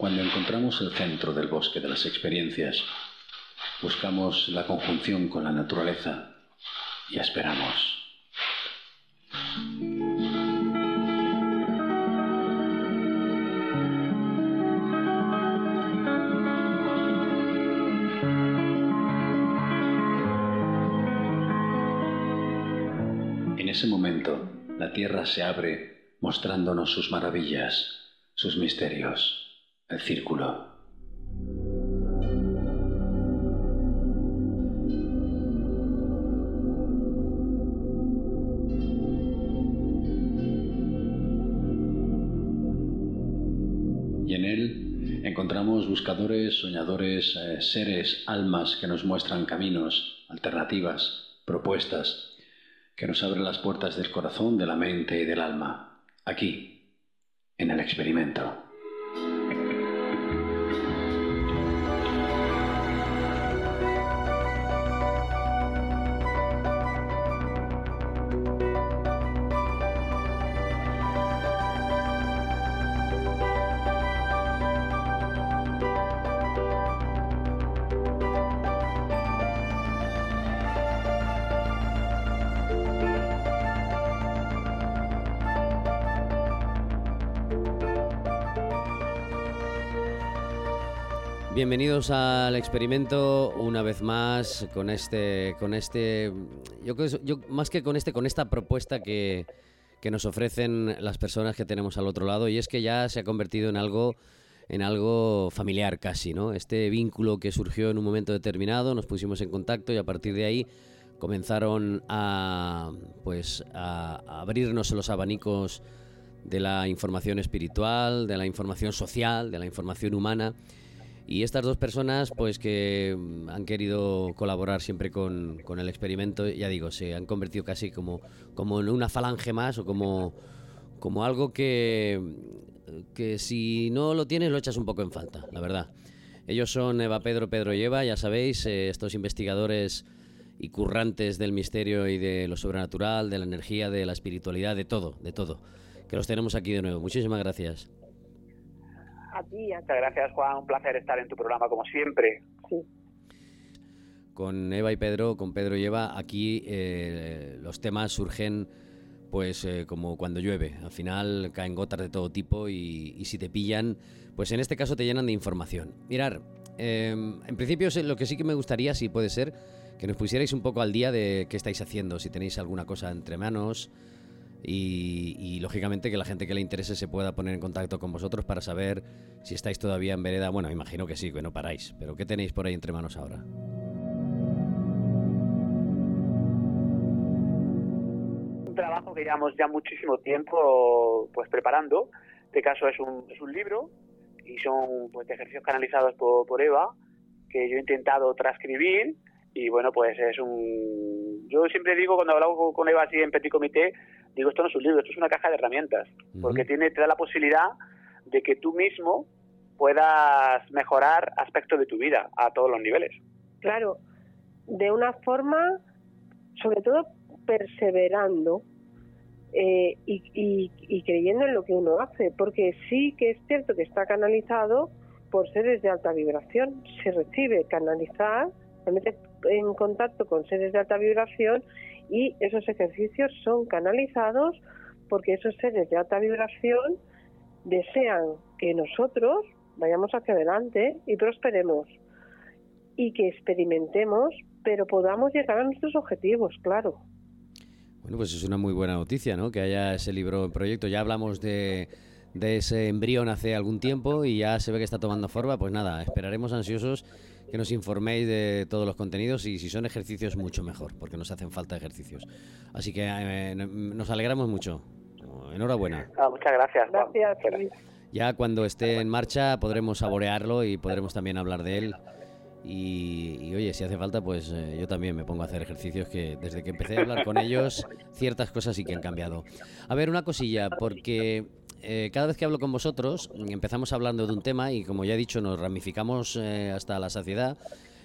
Cuando encontramos el centro del bosque de las experiencias, buscamos la conjunción con la naturaleza y esperamos. En ese momento, la tierra se abre mostrándonos sus maravillas, sus misterios, el círculo. Y en él encontramos buscadores, soñadores, eh, seres, almas que nos muestran caminos, alternativas, propuestas, que nos abren las puertas del corazón, de la mente y del alma, aquí, en el experimento. Bienvenidos al experimento una vez más con este, con este, yo, yo más que con este, con esta propuesta que, que nos ofrecen las personas que tenemos al otro lado y es que ya se ha convertido en algo, en algo familiar casi, ¿no? Este vínculo que surgió en un momento determinado, nos pusimos en contacto y a partir de ahí comenzaron a, pues, a abrirnos los abanicos de la información espiritual, de la información social, de la información humana. Y estas dos personas, pues que mm, han querido colaborar siempre con, el experimento, ya digo, se han convertido casi como, como en una falange más o como, como algo que, que si no lo tienes lo echas un poco en falta, la verdad. Ellos son Eva Pedro, Pedro y Eva, ya sabéis, eh, estos investigadores y currantes del misterio y de lo sobrenatural, de la energía, de la espiritualidad, de todo, de todo. Que los tenemos aquí de nuevo. Muchísimas gracias. A ti, muchas gracias Juan, un placer estar en tu programa como siempre. con Eva y Pedro, con Pedro y Eva, aquí eh, los temas surgen pues eh, como cuando llueve. Al final caen gotas de todo tipo y, y si te pillan, pues en este caso te llenan de información. Mirar, eh, en principio sé- lo que sí que me gustaría, si puede ser, que nos pusierais un poco al día de qué estáis haciendo, si tenéis alguna cosa entre manos y, y, lógicamente que la gente que le interese se pueda poner en contacto con vosotros para saber si estáis todavía en vereda. Bueno, imagino que sí, que no paráis, pero ¿qué tenéis por ahí entre manos ahora? Un trabajo que llevamos ya muchísimo tiempo pues preparando. Este caso es un, es un libro y son pues ejercicios canalizados por, por Eva que yo he intentado transcribir y bueno pues es un yo siempre digo cuando hablo con Eva así en petit comité digo esto no es un libro esto es una caja de herramientas porque tiene te da la posibilidad de que tú mismo puedas mejorar aspectos de tu vida a todos los niveles. Claro, de una forma, sobre todo perseverando eh, y, y- y creyendo en lo que uno hace, porque sí que es cierto que está canalizado por seres de alta vibración, se recibe canalizar, se mete en contacto con seres de alta vibración y esos ejercicios son canalizados porque esos seres de alta vibración desean que nosotros vayamos hacia adelante y prosperemos y que experimentemos, pero podamos llegar a nuestros objetivos, claro. Bueno, pues es una muy buena noticia, ¿no? Que haya ese libro en proyecto. Ya hablamos de, de ese embrión hace algún tiempo y ya se ve que está tomando forma. Pues nada, esperaremos ansiosos que nos informéis de todos los contenidos y si son ejercicios, mucho mejor, porque nos hacen falta ejercicios. Así que eh, nos alegramos mucho. Enhorabuena. Ah, muchas gracias. Ya cuando esté en marcha podremos saborearlo y podremos también hablar de él. Y, y, oye, si hace falta, pues eh, yo también me pongo a hacer ejercicios que desde que empecé a hablar con ellos, ciertas cosas sí que han cambiado. A ver, una cosilla, porque eh, cada vez que hablo con vosotros empezamos hablando de un tema y como ya he dicho, nos ramificamos eh, hasta la saciedad.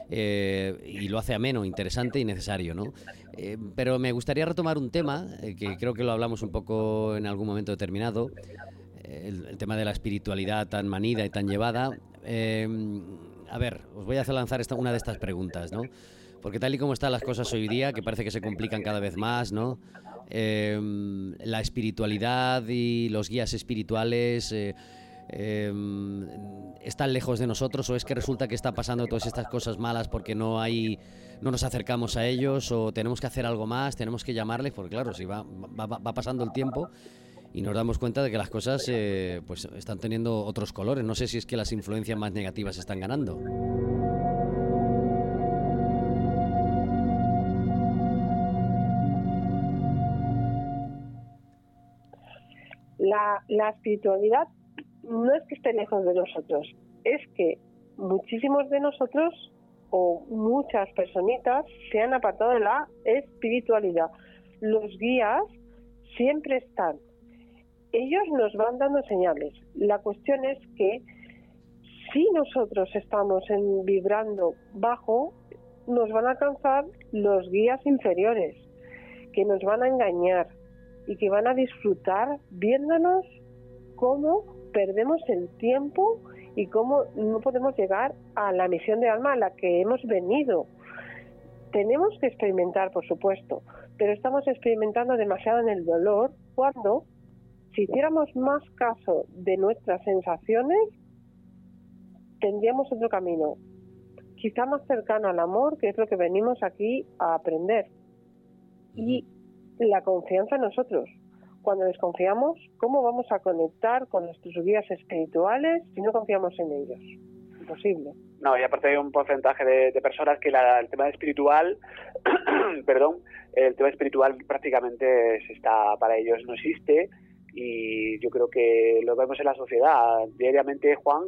Eh, y lo hace ameno, interesante y necesario, ¿no? Eh, pero me gustaría retomar un tema eh, que creo que lo hablamos un poco en algún momento determinado, el, tema de la espiritualidad tan manida y tan llevada. Em, a ver, os voy a hacer lanzar esta, una de estas preguntas, ¿no? Porque tal y como están las cosas hoy día, que parece que se complican cada vez más, ¿no? Em, la espiritualidad y los guías espirituales eh, em, están lejos de nosotros o es que resulta que está pasando todas estas cosas malas porque no hay no nos acercamos a ellos o tenemos que hacer algo más, tenemos que llamarles, porque claro, si va, va, pasando el tiempo y nos damos cuenta de que las cosas eh, pues están teniendo otros colores. No sé si es que las influencias más negativas están ganando. La, espiritualidad no es que esté lejos de nosotros, es que muchísimos de nosotros o muchas personitas se han apartado de la espiritualidad. Los guías siempre están. Ellos nos van dando señales. La cuestión es que si nosotros estamos en, vibrando bajo, nos van a alcanzar los guías inferiores, que nos van a engañar y que van a disfrutar viéndonos cómo perdemos el tiempo y cómo no podemos llegar a la misión de alma a la que hemos venido. Tenemos que experimentar, por supuesto, pero estamos experimentando demasiado en el dolor cuando, si hiciéramos más caso de nuestras sensaciones, tendríamos otro camino, quizá más cercano al amor, que es lo que venimos aquí a aprender, y la confianza en nosotros, cuando desconfiamos, ¿cómo vamos a conectar con nuestros guías espirituales si no confiamos en ellos? Imposible. No, y aparte hay un porcentaje de, personas que el tema espiritual, perdón, el tema espiritual prácticamente está para ellos no existe y yo creo que lo vemos en la sociedad diariamente, Juan,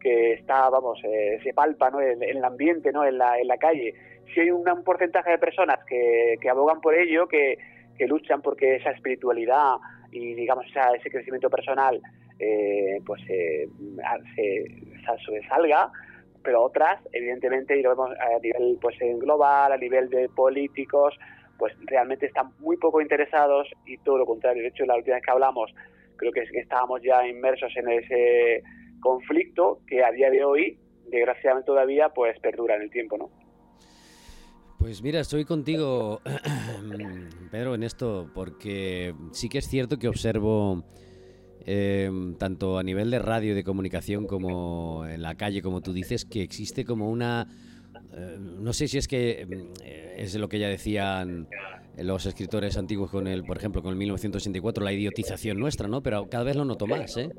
que está, vamos, eh, se palpa ¿no? en, el ambiente, ¿no? en, la, en la calle. Si hay un, porcentaje de personas que, que abogan por ello, que, que luchan porque esa espiritualidad y digamos ese crecimiento personal eh, pues eh, se, sobresalga pero otras evidentemente y lo vemos a nivel pues en global a nivel de políticos pues realmente están muy poco interesados y todo lo contrario. De hecho la última vez que hablamos creo que estábamos ya inmersos en ese conflicto que a día de hoy desgraciadamente todavía pues perdura en el tiempo no pues mira, estoy contigo, Pedro, en esto, porque sí que es cierto que observo, em, tanto a nivel de radio, de comunicación, como en la calle, como tú dices, que existe como una... Eh, no sé si es que em, es lo que ya decían los escritores antiguos con el, por ejemplo, con el 1964, la idiotización nuestra, ¿no? Pero cada vez lo noto más, ¿eh?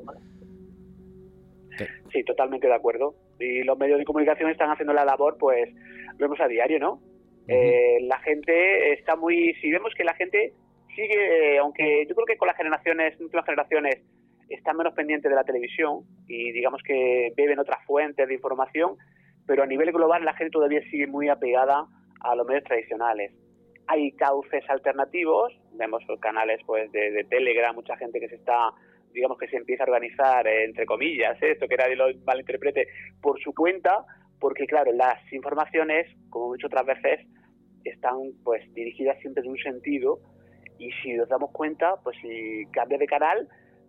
Sí, totalmente de acuerdo. Y los medios de comunicación están haciendo la labor, pues, vemos a diario, ¿no? Eh, la gente está muy, si vemos que la gente sigue, aunque yo creo que con las generaciones, últimas generaciones, están menos pendientes de la televisión y digamos que beben otras fuentes de información, pero a nivel global la gente todavía sigue muy apegada a los medios tradicionales. Hay cauces alternativos, vemos canales pues de, Telegram, mucha gente que se está digamos que se empieza a organizar, eh, entre comillas, ¿eh? esto que nadie lo malinterprete, por su cuenta, porque claro, las informaciones, como he dicho otras veces, están pues dirigidas siempre en un sentido y si nos damos cuenta, pues si cambia de canal,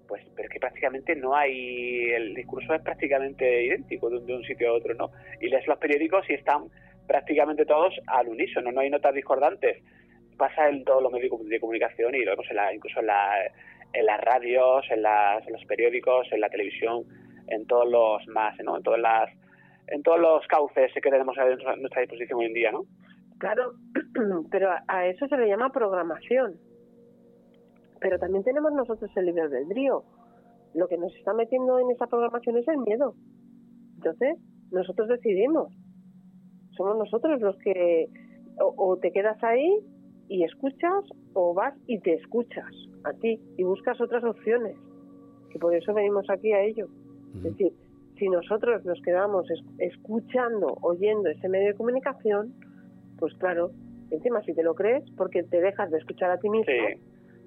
pues pero es que prácticamente no hay, el discurso es prácticamente idéntico de un, sitio a otro, ¿no? Y lees los periódicos y están prácticamente todos al unísono, no hay notas discordantes. Pasa en todos los medios de comunicación y lo vemos en la, incluso en, la, en las radios, en, las, los periódicos, en la televisión, en todos los más, ¿no? En todas las en todos los cauces que tenemos a nuestra disposición hoy en día, ¿no? Claro, pero a eso se le llama programación. Pero también tenemos nosotros el libre albedrío. Lo que nos está metiendo en esa programación es el miedo. Entonces, nosotros decidimos. Somos nosotros los que o, te quedas ahí y escuchas o vas y te escuchas a ti y buscas otras opciones. Que por eso venimos aquí a ello. Es decir, si nosotros nos quedamos escuchando, oyendo ese medio de comunicación, pues claro, encima si te lo crees, porque te dejas de escuchar a ti mismo,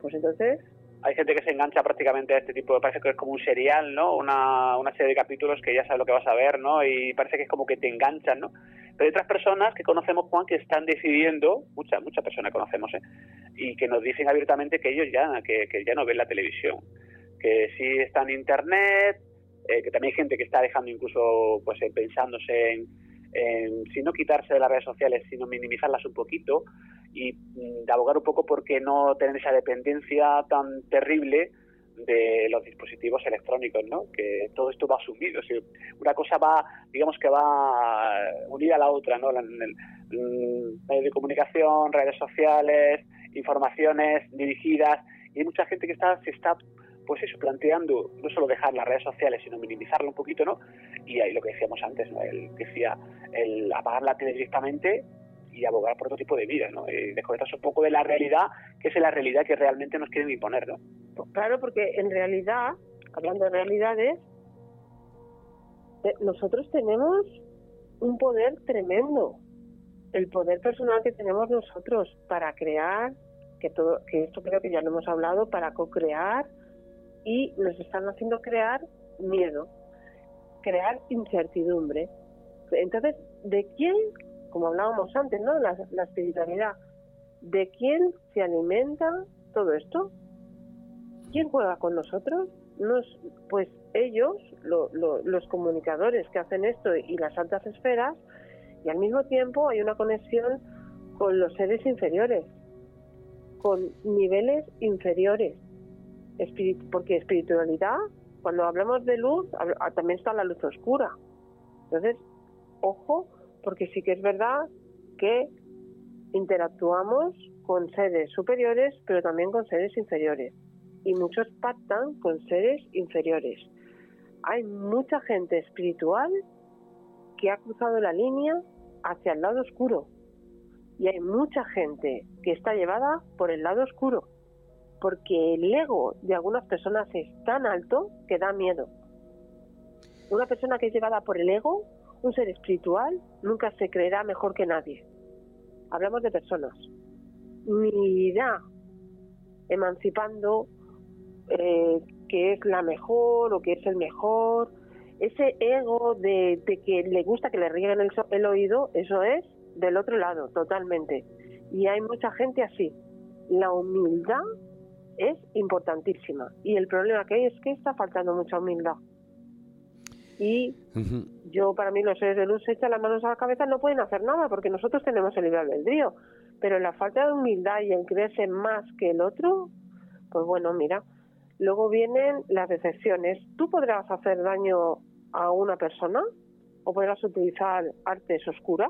pues entonces... Hay gente que se engancha prácticamente a este tipo, de, parece que es como un serial, ¿no? Una, una serie de capítulos que ya sabes lo que vas a ver, ¿no? Y parece que es como que te enganchan, ¿no? Pero hay otras personas que conocemos, Juan, que están decidiendo, muchas muchas personas conocemos, ¿eh? Y que nos dicen abiertamente que ellos ya, que, que ya no ven la televisión que sí está en Internet, eh, que también hay gente que está dejando incluso pues pensándose en, en, si no quitarse de las redes sociales, sino minimizarlas un poquito y mm, abogar un poco por qué no tener esa dependencia tan terrible de los dispositivos electrónicos, ¿no? Que todo esto va sumido, una cosa va, digamos que va unida a la otra, ¿no? El, medios de comunicación, redes sociales, informaciones dirigidas, y hay mucha gente que está, se está, pues eso, planteando no solo dejar las redes sociales, sino minimizarlo un poquito, ¿no? Y ahí lo que decíamos antes, ¿no? El, decía, el apagar la tele directamente y abogar por otro tipo de vida, ¿no? Y desconectarse un poco de la realidad, que es la realidad que realmente nos quieren imponer, ¿no? Pues claro, porque en realidad, hablando de realidades, eh, nosotros tenemos un poder tremendo, el poder personal que tenemos nosotros para crear, que todo, que esto creo que ya lo hemos hablado, para co-crear y nos están haciendo crear miedo, crear incertidumbre. Entonces, ¿de quién como hablábamos antes, ¿no? La, espiritualidad. ¿De quién se alimenta todo esto? ¿Quién juega con nosotros? Nos, pues ellos, los comunicadores que hacen esto y las altas esferas, y al mismo tiempo hay una conexión con los seres inferiores, con niveles inferiores. Porque espiritualidad, cuando hablamos de luz, también está la luz oscura. Entonces, ojo porque sí que es verdad que interactuamos con seres superiores, pero también con seres inferiores. Y muchos pactan con seres inferiores. Hay mucha gente espiritual que ha cruzado la línea hacia el lado oscuro. Y hay mucha gente que está llevada por el lado oscuro. Porque el ego de algunas personas es tan alto que da miedo. Una persona que es llevada por el ego un ser espiritual nunca se creerá mejor que nadie. Hablamos de personas. Ni irá emancipando eh, que es la mejor o que es el mejor. Ese ego de, que le gusta que le rieguen el, el oído, eso es del otro lado, totalmente. Y hay mucha gente así. La humildad es importantísima. Y el problema que hay es que está faltando mucha humildad. Y yo, para mí, los seres de luz se echan las manos a la cabeza, no pueden hacer nada porque nosotros tenemos el libre albedrío. Pero la falta de humildad y en creerse más que el otro, pues bueno, mira. Luego vienen las decepciones. Tú podrás hacer daño a una persona o podrás utilizar artes oscuras,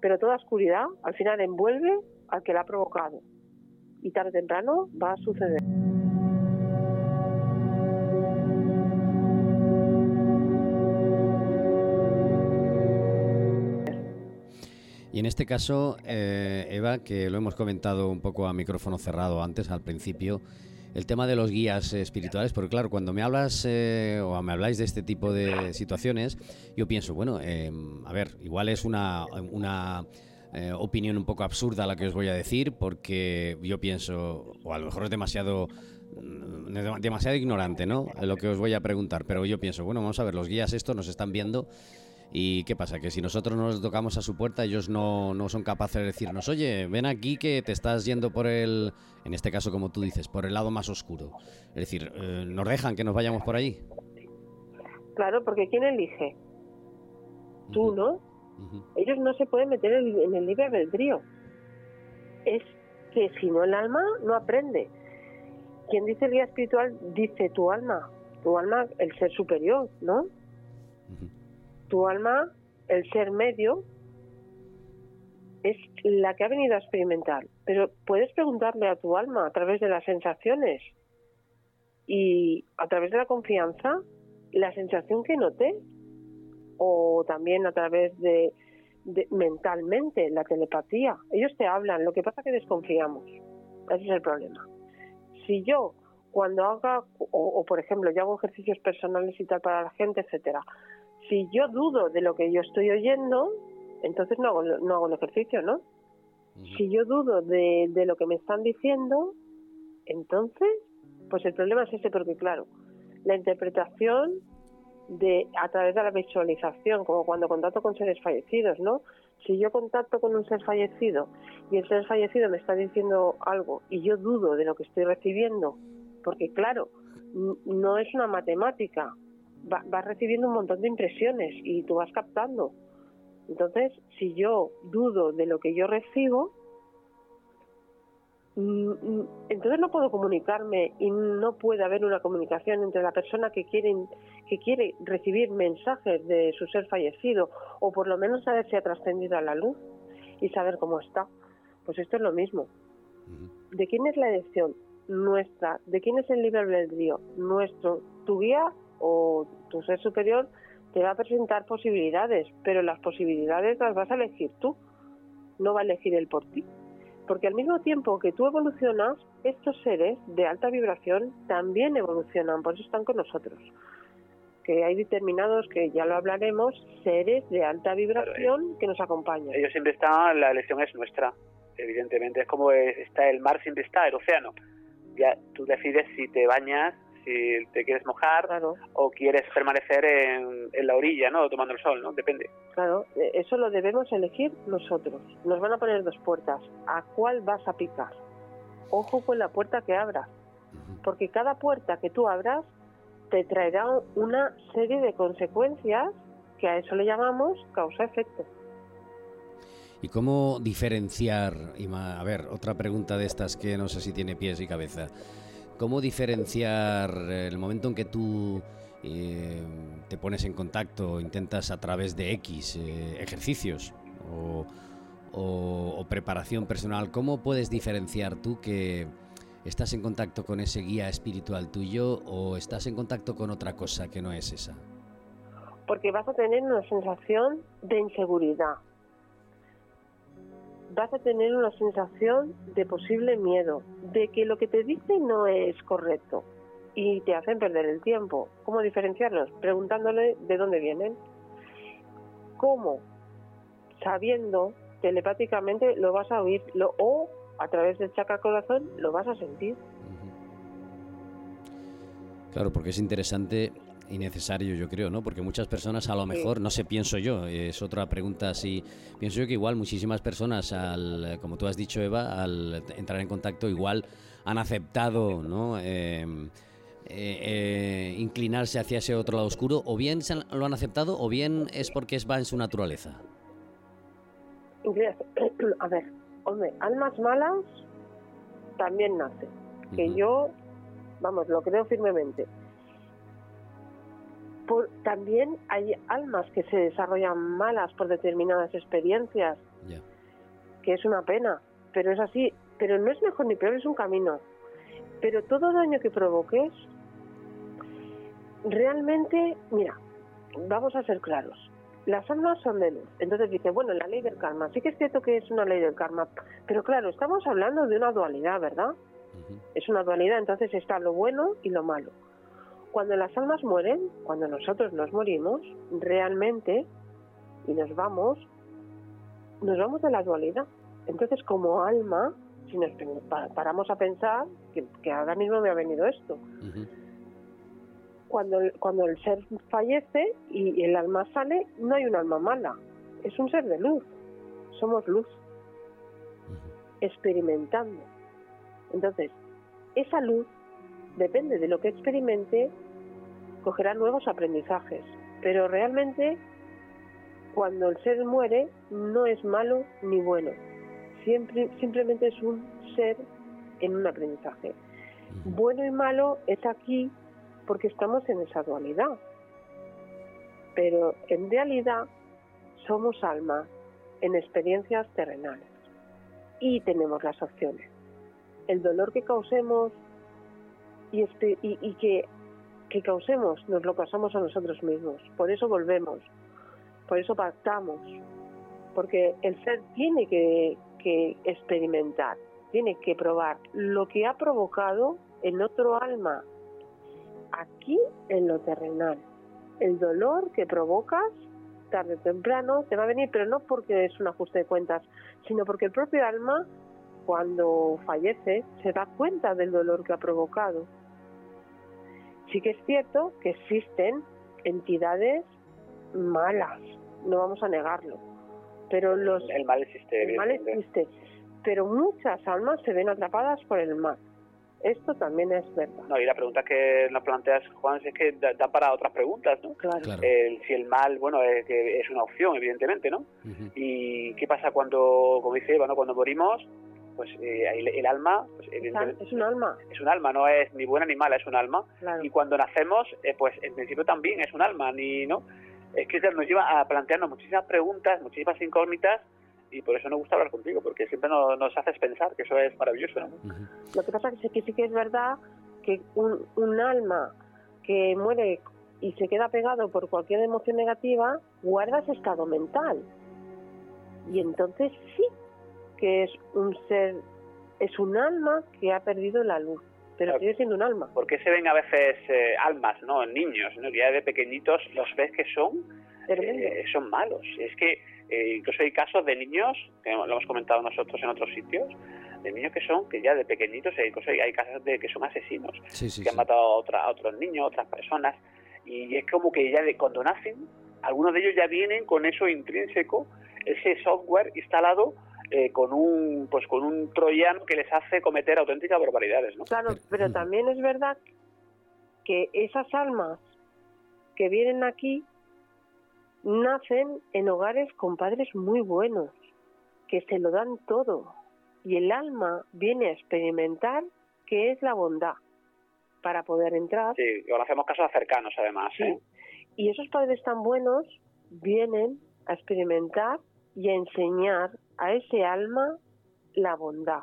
pero toda oscuridad al final envuelve al que la ha provocado. Y tarde o temprano va a suceder. Y en este caso, eh, Eva, que lo hemos comentado un poco a micrófono cerrado antes, al principio, el tema de los guías espirituales, porque claro, cuando me hablas eh, o me habláis de este tipo de situaciones, yo pienso, bueno, eh, a ver, igual es una, una opinión un poco absurda la que os voy a decir, porque yo pienso, o a lo mejor es demasiado mm, demasiado ignorante, ¿no? Lo que os voy a preguntar, pero yo pienso, bueno, vamos a ver, los guías estos nos están viendo ¿Y qué pasa? Que si nosotros nos tocamos a su puerta, ellos no, no, son capaces de decirnos, oye, ven aquí que te estás yendo por el, en este caso como tú dices, por el lado más oscuro. Es decir, eh, ¿nos dejan que nos vayamos por ahí? Claro, porque ¿quién elige? Tú, ¿no? Ellos no se pueden meter en el libre albedrío. Es que si no el alma no aprende. Quien dice el guía espiritual dice tu alma, tu alma, el ser superior, ¿no? tu alma, el ser medio, es la que ha venido a experimentar. Pero puedes preguntarle a tu alma a través de las sensaciones y a través de la confianza la sensación que noté o también a través de, mentalmente la telepatía. Ellos te hablan, lo que pasa es que desconfiamos. Ese es el problema. Si yo cuando haga, o, o, por ejemplo, yo hago ejercicios personales y tal para la gente, etcétera, si yo dudo de lo que yo estoy oyendo, entonces no hago, no hago el ejercicio, ¿no? Si yo dudo de, de lo que me están diciendo, entonces, pues el problema es ese, porque claro, la interpretación de a través de la visualización, como cuando contacto con seres fallecidos, ¿no? Si yo contacto con un ser fallecido y el ser fallecido me está diciendo algo y yo dudo de lo que estoy recibiendo, porque claro, no es una matemática. vas recibiendo un montón de impresiones y tú vas captando. Entonces, si yo dudo de lo que yo recibo, entonces no puedo comunicarme y no puede haber una comunicación entre la persona que quiere, que quiere recibir mensajes de su ser fallecido o por lo menos saber si ha trascendido a la luz y saber cómo está. Pues esto es lo mismo. ¿De quién es la elección? Nuestra. ¿De quién es el libre albedrío? Nuestro. Tu guía o tu ser superior te va a presentar posibilidades, pero las posibilidades las vas a elegir tú, no va a elegir él por ti. Porque al mismo tiempo que tú evolucionas, estos seres de alta vibración también evolucionan, por eso están con nosotros. Que hay determinados, que ya lo hablaremos, seres de alta vibración que nos acompañan. Ellos siempre están, la elección es nuestra, evidentemente. Es como está el mar, siempre está el océano. Ya tú decides si te bañas si te quieres mojar o quieres permanecer en, la orilla, ¿no? Tomando el sol, ¿no? Depende. Claro, e, eso lo debemos elegir nosotros. Nos van a poner dos puertas. ¿A cuál vas a picar? Ojo con la puerta que abras, porque cada puerta que tú abras te traerá una serie de consecuencias que a eso le llamamos causa-efecto. ¿Y cómo diferenciar, a ver, otra pregunta de estas que no sé si tiene pies y cabeza. ¿Cómo diferenciar el momento en que tú eh, te pones en contacto, intentas a través de X eh, ejercicios o, preparación personal, cómo puedes diferenciar tú que estás en contacto con ese guía espiritual tuyo o estás en contacto con otra cosa que no es esa? Porque vas a tener una sensación de inseguridad, vas a tener una sensación de posible miedo, de que lo que te dicen no es correcto y te hacen perder el tiempo. ¿Cómo diferenciarlos? Preguntándole de dónde vienen. ¿Cómo? Sabiendo telepáticamente lo vas a oír lo, o a través del chakra corazón lo vas a sentir. Claro, porque es interesante y necesario, yo creo, ¿no? Porque muchas personas a lo mejor, no sé, pienso yo, es otra pregunta así, pienso yo que igual muchísimas personas, al, como tú has dicho, Eva, al entrar en contacto, igual han aceptado, ¿no? Em, eh, eh, inclinarse hacia ese otro lado oscuro, o bien lo han aceptado, o bien es porque va en su naturaleza. A ver, hombre, almas malas también nacen. Que yo, vamos, lo creo firmemente también hay almas que se desarrollan malas por determinadas experiencias, que es una pena, pero es así. Pero no es mejor ni peor, es un camino. Pero todo daño que provoques, realmente, mira, vamos a ser claros. Las almas son de luz. Entonces dice, bueno, la ley del karma. Sí que es cierto que es una ley del karma. Pero claro, estamos hablando de una dualidad, ¿verdad? Es una dualidad. Entonces está lo bueno y lo malo. Cuando las almas mueren, cuando nosotros nos morimos, realmente, y nos vamos, nos vamos de la dualidad. Entonces, como alma, si nos paramos a pensar, que, ahora mismo me ha venido esto, cuando, cuando el ser fallece y el alma sale, no hay un alma mala, es un ser de luz, somos luz, experimentando. Entonces, esa luz depende de lo que experimente, cogerá nuevos aprendizajes. Pero realmente, cuando el ser muere, no es malo ni bueno. Siempre, simplemente es un ser en un aprendizaje. Bueno y malo es aquí porque estamos en esa dualidad. Pero en realidad somos almas en experiencias terrenales y tenemos las opciones. El dolor que causemos y, y, que, que causemos, nos lo causamos a nosotros mismos. Por eso volvemos, por eso pactamos, porque el ser tiene que, experimentar, tiene que probar lo que ha provocado en otro alma, aquí en lo terrenal. El dolor que provocas tarde o temprano te va a venir, pero no porque es un ajuste de cuentas, sino porque el propio alma, cuando fallece, se da cuenta del dolor que ha provocado Sí que es cierto que existen entidades malas, no vamos a negarlo, pero los el mal existe, el mal existe, pero muchas almas se ven atrapadas por el mal Esto también es verdad. No, y la pregunta que nos planteas, Juan, es que da, da para otras preguntas, ¿no? Claro. Claro. El- si el mal, bueno, es, que es una opción, evidentemente, ¿no? ¿Y qué pasa cuando, como dice Eva, ¿no? cuando morimos? Pues eh, el, el alma, pues, Es un alma, es un alma, no es ni buena ni mala, es un alma. claro. Y cuando nacemos, eh, pues en principio también es un alma, ni no. Es que nos lleva a plantearnos muchísimas preguntas, muchísimas incógnitas, y por eso nos gusta hablar contigo, porque siempre nos, nos haces pensar, que eso es maravilloso. Lo que pasa es que sí que, sí que es verdad que un, un alma que muere y se queda pegado por cualquier emoción negativa, guarda ese estado mental. Y entonces sí que es un ser, es un alma que ha perdido la luz, pero Claro. sigue siendo un alma. ¿Por qué se ven a veces eh, almas, no? Niños, ¿no? Que ya de pequeñitos los ves que son eh, son malos. Es que eh, incluso hay casos de niños, que lo hemos comentado nosotros en otros sitios, de niños que son, que ya de pequeñitos, eh, incluso hay, hay casos de que son asesinos, Sí, sí, que han sí. matado a, otra- a otros niños, a otras personas, y es como que ya de, cuando nacen, algunos de ellos ya vienen con eso intrínseco, ese software instalado eh, con un pues con un troyano que les hace cometer auténticas barbaridades, ¿no? Claro, Pero- mm. también es verdad que esas almas que vienen aquí nacen en hogares con padres muy buenos, que se lo dan todo. Y el alma viene a experimentar qué es la bondad para poder entrar. Sí, conocemos casos cercanos además, Sí. ¿eh? Y esos padres tan buenos vienen a experimentar y enseñar a ese alma la bondad.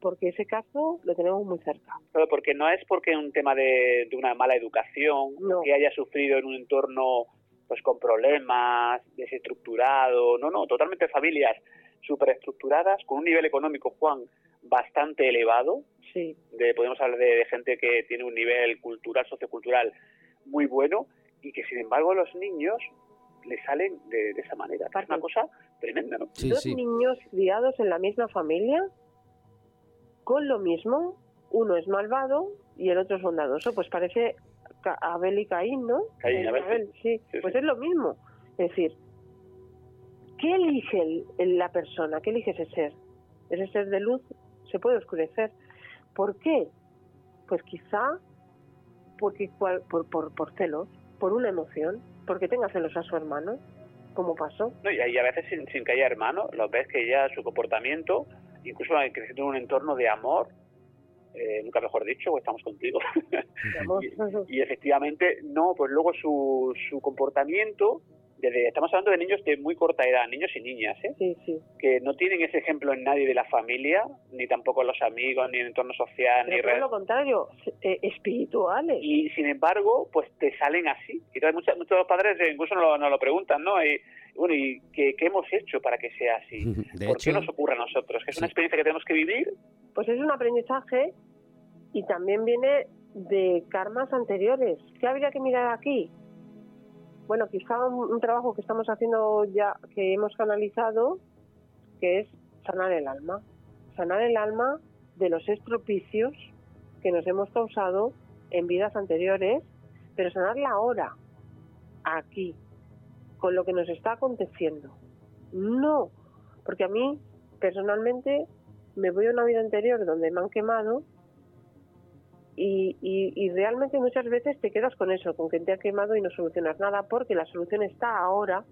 Porque ese caso lo tenemos muy cerca. Pero porque no es porque un tema de, de una mala educación, No. que haya sufrido en un entorno pues con problemas, desestructurado, no, no, totalmente familias superestructuradas, con un nivel económico, Juan, bastante elevado, Sí. de, podemos hablar de, de gente que tiene un nivel cultural, sociocultural muy bueno, y que sin embargo los niños le salen de, de esa manera. Es una cosa tremenda, ¿no? Sí, dos sí. niños criados en la misma familia con lo mismo, uno es malvado y el otro es bondadoso, pues parece Ca- Abel y Caín, ¿no? Caín y Eh, Abel, sí. Sí, Pues es lo mismo. Es decir, ¿qué elige el- el- la persona? ¿Qué elige ese ser? Ese ser de luz se puede oscurecer. ¿Por qué? Pues quizá porque cual- por, por, por celos, por una emoción, porque tenga celos a su hermano, como pasó. No, y, y a veces sin, sin que haya hermano, los ves que ya su comportamiento, incluso creciendo en un entorno de amor, eh, nunca mejor dicho, estamos contigo, Digamos, y efectivamente, no, pues luego su, su comportamiento, desde, estamos hablando de niños de muy corta edad, niños y niñas, ¿eh? Sí, sí. que no tienen ese ejemplo en nadie de la familia, ni tampoco en los amigos, ni en el entorno social, ni Pero todo red. lo contrario, eh, espirituales. Y sin embargo, pues te salen así. Y entonces muchos, muchos padres eh, incluso nos lo, nos lo preguntan, ¿no? Y bueno, ¿y qué, qué hemos hecho para que sea así? De ¿Por hecho, qué nos ocurre a nosotros? Que es una Sí. experiencia que tenemos que vivir. Pues es un aprendizaje y también viene de karmas anteriores. ¿Qué habría que mirar aquí? Bueno, quizá un, un trabajo que estamos haciendo ya, que hemos canalizado, que es sanar el alma. Sanar el alma de los estropicios que nos hemos causado en vidas anteriores, pero sanarla ahora, aquí, con lo que nos está aconteciendo. No, porque a mí, personalmente, me voy a una vida anterior donde me han quemado y, y, y realmente muchas veces te quedas con eso, con que te han quemado y no solucionas nada, porque la solución está ahora,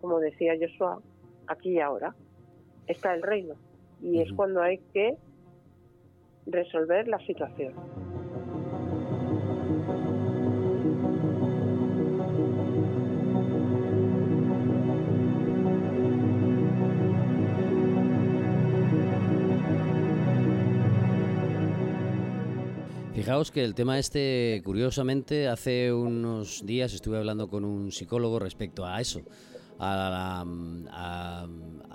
como decía Joshua, aquí y ahora, está el reino. Y es cuando hay que resolver la situación. Fijaos que el tema este, curiosamente, hace unos días estuve hablando con un psicólogo respecto a eso, a,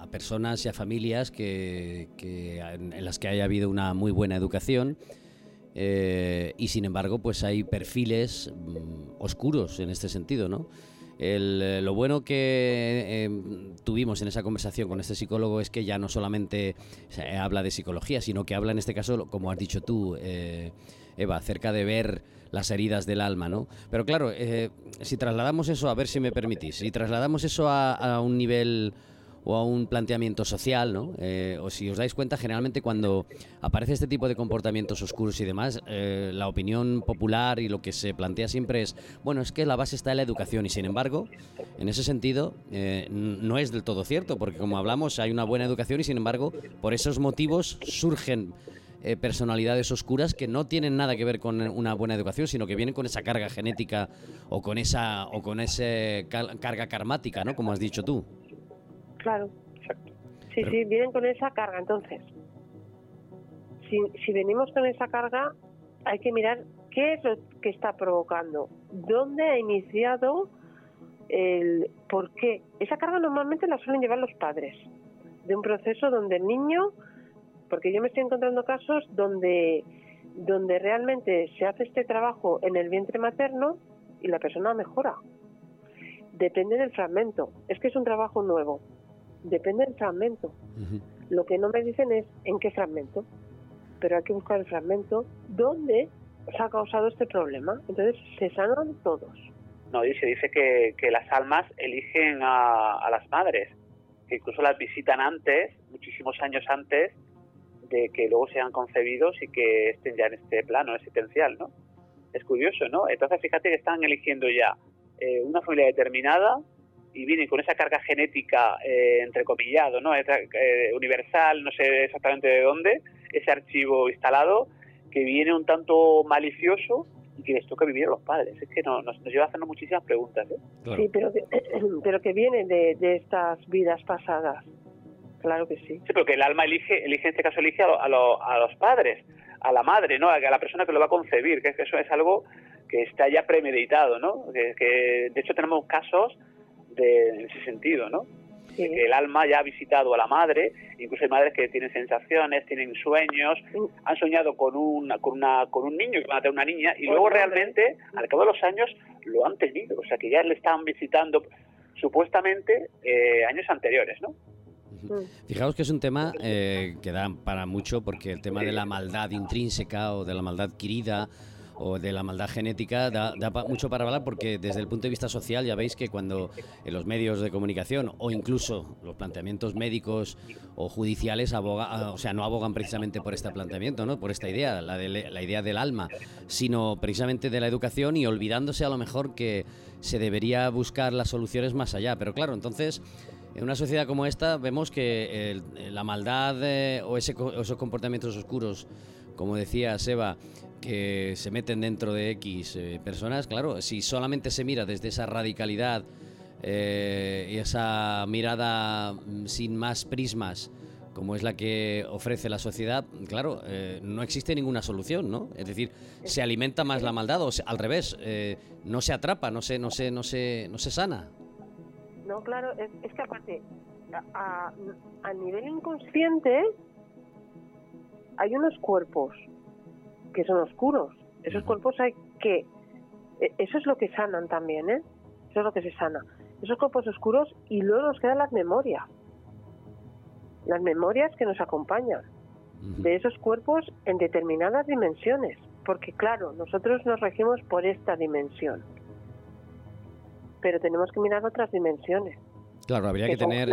personas y a familias que, en las que haya habido una muy buena educación eh, y sin embargo pues hay perfiles mm, oscuros en este sentido, ¿no? El, eh, lo bueno que eh, tuvimos en esa conversación con este psicólogo es que ya no solamente habla de psicología, sino que habla en este caso, como has dicho tú, eh, Eva, acerca de ver las heridas del alma, ¿no? Pero claro, eh, si trasladamos eso, a ver si me permitís, si trasladamos eso a, a un nivel o a un planteamiento social, ¿no? Eh, o si os dais cuenta, generalmente cuando aparece este tipo de comportamientos oscuros y demás, eh, la opinión popular y lo que se plantea siempre es, bueno, es que la base está en la educación y sin embargo, en ese sentido, eh, no es del todo cierto, porque como hablamos, hay una buena educación y sin embargo, por esos motivos surgen personalidades oscuras que no tienen nada que ver con una buena educación, sino que vienen con esa carga genética o con esa o con esa carga karmática, ¿no? Como has dicho tú. Claro. Exacto. Sí, sí, vienen con esa carga. Entonces, si, si venimos con esa carga, hay que mirar qué es lo que está provocando, dónde ha iniciado el por qué. Esa carga normalmente la suelen llevar los padres, de un proceso donde el niño, porque yo me estoy encontrando casos donde, donde realmente se hace este trabajo en el vientre materno y la persona mejora. Depende del fragmento, es que es un trabajo nuevo depende del fragmento. Lo que no me dicen es en qué fragmento, pero hay que buscar el fragmento donde se ha causado este problema. Entonces se sanan todos. No, dice, dice que, que las almas eligen a, las madres, que incluso las visitan antes, muchísimos años antes de que luego sean concebidos y que estén ya en este plano existencial, ¿no? Es curioso, ¿no? Entonces fíjate que están eligiendo ya eh, una familia determinada, y vienen con esa carga genética, eh, entrecomillado, ¿no? Eh, universal, no sé exactamente de dónde, ese archivo instalado, que viene un tanto malicioso y que les toca vivir a los padres. Es que nos, nos lleva a hacernos muchísimas preguntas. ¿eh? Sí, pero que, pero que viene de, de, estas vidas pasadas. Claro que sí. Sí, porque el alma elige, elige en este caso elige a, a, los padres, a la madre, ¿no? A la persona que lo va a concebir, que, es que eso es algo que está ya premeditado, ¿no? Que, que de hecho tenemos casos en ese sentido, ¿no? Que el alma ya ha visitado a la madre, incluso hay madres que tienen sensaciones, tienen sueños, han soñado con una, con una, con un niño que van a tener una niña y luego realmente al cabo de los años lo han tenido, o sea que ya le están visitando supuestamente eh, años anteriores, ¿no? Fijaos que es un tema eh, que da para mucho porque el tema de la maldad intrínseca o de la maldad adquirida o de la maldad genética da, mucho para hablar porque desde el punto de vista social ya veis que cuando en los medios de comunicación o incluso los planteamientos médicos o judiciales aboga, ah, o sea, no abogan precisamente por este planteamiento, ¿no? por esta idea, la, de, la idea del alma, sino precisamente de la educación y olvidándose a lo mejor que se debería buscar las soluciones más allá. Pero claro, entonces... En una sociedad como esta vemos que la maldad eh, o, ese, o esos comportamientos oscuros, como decía Seba, que se meten dentro de X eh, personas, claro, si solamente se mira desde esa radicalidad eh, y esa mirada mm, sin más prismas, como es la que ofrece la sociedad, claro, eh, no existe ninguna solución, ¿no? Es decir, se alimenta más la maldad o al revés, no se atrapa, no se, no se, no se, no se sana. No, claro, es, que aparte, a nivel inconsciente hay unos cuerpos que son oscuros. Esos cuerpos hay que... E, eso es lo que sanan también, ¿eh? Eso es lo que se sana. Esos cuerpos oscuros y luego nos quedan las memorias. Las memorias que nos acompañan de esos cuerpos en determinadas dimensiones. Porque claro, nosotros nos regimos por esta dimensión. Pero tenemos que mirar otras dimensiones. Claro, habría que, tener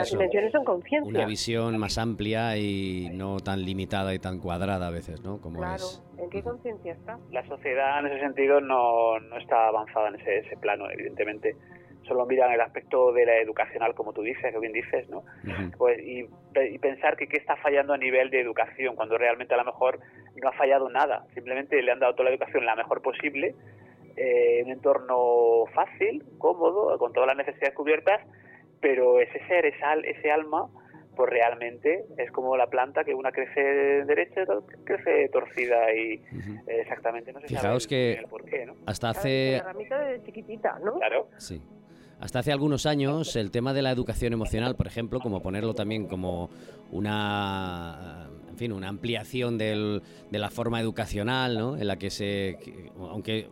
una visión más amplia y no tan limitada y tan cuadrada a veces, ¿no? Como claro, ¿en qué conciencia está? La sociedad en ese sentido no, no está avanzada en ese, ese plano, evidentemente solo miran el aspecto de la educacional, como tú dices, que bien dices, ¿no? Pues y, pensar que qué está fallando a nivel de educación, cuando realmente a lo mejor no ha fallado nada, simplemente le han dado toda la educación la mejor posible, eh, en un entorno fácil, cómodo, con todas las necesidades cubiertas, pero ese ser, esa, ese alma, pues realmente es como la planta que una crece derecha y otra crece torcida y exactamente no se Fijaos sabe que el por qué, ¿no? hasta hace... La de chiquitita, ¿no? Claro. Sí. Hasta hace algunos años el tema de la educación emocional, por ejemplo, como ponerlo también como una en fin, una ampliación del, de la forma educacional, ¿no? En la que se aunque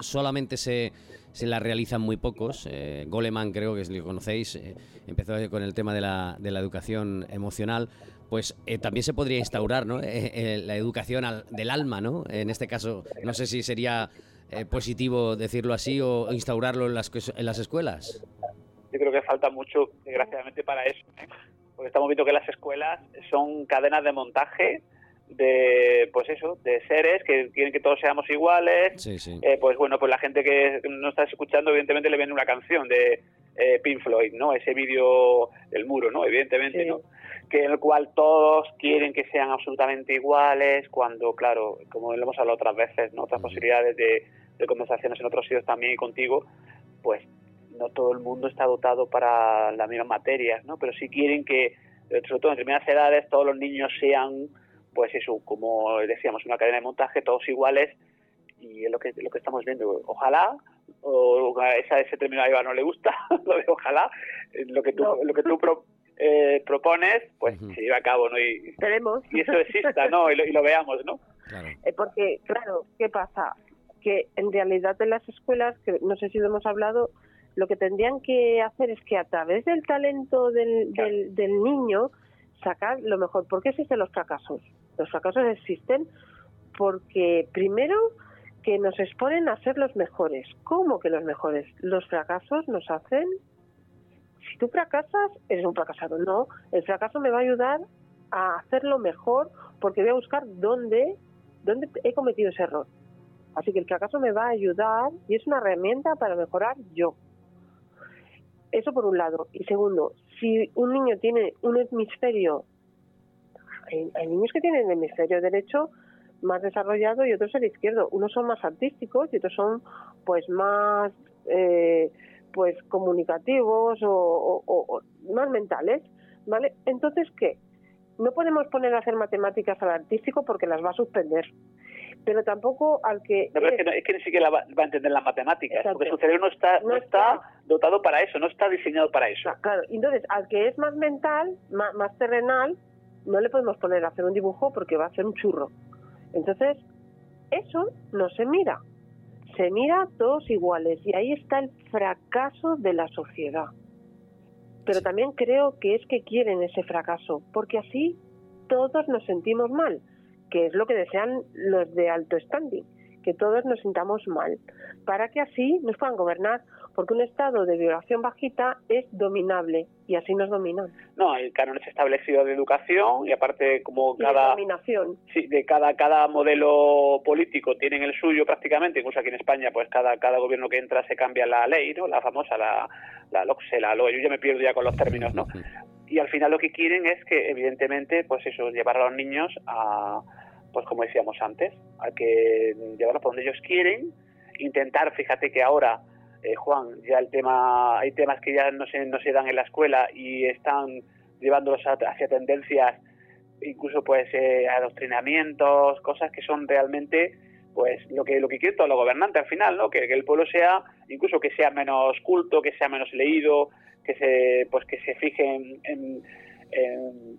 solamente se se la realizan muy pocos. Eh, Goleman, creo que lo conocéis, eh, empezó con el tema de la, de la educación emocional. Pues eh, también se podría instaurar ¿no? la educación del alma, ¿no? En este caso, no sé si sería positivo decirlo así o instaurarlo en las, en las escuelas. yo creo que falta mucho, desgraciadamente, para eso. ¿eh? Porque estamos viendo que las escuelas son cadenas de montaje de pues eso de seres que quieren que todos seamos iguales. Eh, pues bueno pues la gente que no está escuchando evidentemente le viene una canción de eh, Pink Floyd no ese vídeo del muro no evidentemente no que en el cual todos quieren que sean absolutamente iguales cuando claro como lo hemos hablado otras veces no otras posibilidades de, de conversaciones en otros sitios también y contigo pues no todo el mundo está dotado para las mismas materias no pero sí quieren que sobre todo en determinadas edades todos los niños sean pues eso, como decíamos, una cadena de montaje, todos iguales, y es lo que, lo que estamos viendo. Ojalá, o esa, ese término a Eva no le gusta, lo de ojalá, lo que tú, lo que tú eh, propones, pues se lleve a cabo, ¿no? Y, y eso exista, ¿no? Y lo, y lo veamos, ¿no? Eh, porque, claro, ¿qué pasa? Que en realidad en las escuelas, que no sé si lo hemos hablado, lo que tendrían que hacer es que a través del talento del, del, del niño sacar lo mejor. ¿Por qué existen los fracasos? Los fracasos existen porque, primero, que nos exponen a ser los mejores. ¿Cómo que los mejores? Los fracasos nos hacen... Si tú fracasas, eres un fracasado. No, el fracaso me va a ayudar a hacerlo mejor porque voy a buscar dónde, dónde he cometido ese error. Así que el fracaso me va a ayudar y es una herramienta para mejorar yo. Eso por un lado. Y segundo, si un niño tiene un hemisferio hay, niños que tienen el hemisferio derecho más desarrollado y otros el izquierdo. Unos son más artísticos y otros son pues más eh, pues comunicativos o, más mentales, ¿vale? Entonces, ¿qué? No podemos poner a hacer matemáticas al artístico porque las va a suspender pero tampoco al que... No, es, que ni siquiera va, a entender las matemáticas, porque su cerebro no está, no, está, dotado para eso, no está diseñado para eso. Claro, entonces al que es más mental, más, más terrenal, no le podemos poner a hacer un dibujo porque va a ser un churro. Entonces, eso no se mira. Se mira todos iguales y ahí está el fracaso de la sociedad. Pero también creo que es que quieren ese fracaso, porque así todos nos sentimos mal, que es lo que desean los de alto standing, que todos nos sintamos mal, para que así nos puedan gobernar porque un estado de vibración bajita es dominable y así nos dominan. No, el canon es establecido de educación y aparte como cada dominación. Sí, de cada cada modelo político tienen el suyo prácticamente, incluso aquí en España pues cada cada gobierno que entra se cambia la ley, ¿no? La famosa la la LOCSE, la yo ya me pierdo ya con los términos, ¿no? Y al final lo que quieren es que evidentemente pues eso llevar a los niños a pues como decíamos antes, a que llevarlos por donde ellos quieren, intentar, fíjate que ahora eh, Juan, ya el tema, hay temas que ya no se, no se dan en la escuela y están llevándolos hacia tendencias, incluso pues eh, adoctrinamientos, cosas que son realmente pues lo que lo que quieren todos los gobernantes al final, ¿no? Que, el pueblo sea, incluso que sea menos culto, que sea menos leído, que se pues que se fijen en,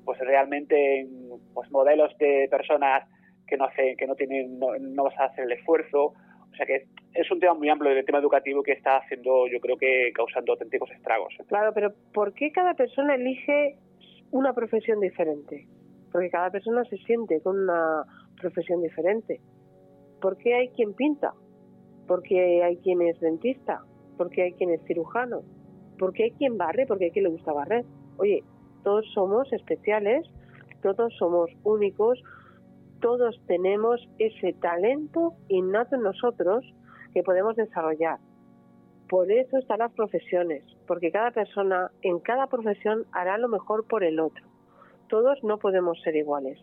pues realmente en pues modelos de personas que no hacen, que no tienen, no, no vas a hacer el esfuerzo, o sea que es un tema muy amplio del tema educativo que está haciendo, yo creo que causando auténticos estragos. Claro, pero ¿por qué cada persona elige una profesión diferente? Porque cada persona se siente con una profesión diferente. ¿Por qué hay quien pinta? ¿Por qué hay quien es dentista? ¿Por qué hay quien es cirujano? ¿Por qué hay quien barre? Porque hay quien le gusta barrer. Oye, todos somos especiales, todos somos únicos, todos tenemos ese talento innato en nosotros que podemos desarrollar. Por eso están las profesiones, porque cada persona en cada profesión hará lo mejor por el otro. Todos no podemos ser iguales.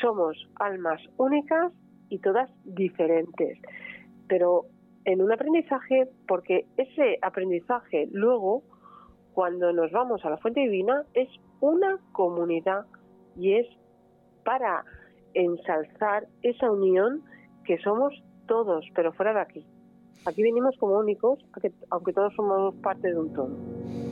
Somos almas únicas y todas diferentes, pero en un aprendizaje, porque ese aprendizaje luego, cuando nos vamos a la fuente divina, es una comunidad y es para ensalzar esa unión que somos todos, pero fuera de aquí. Aquí venimos como únicos, aunque todos somos parte de un todo.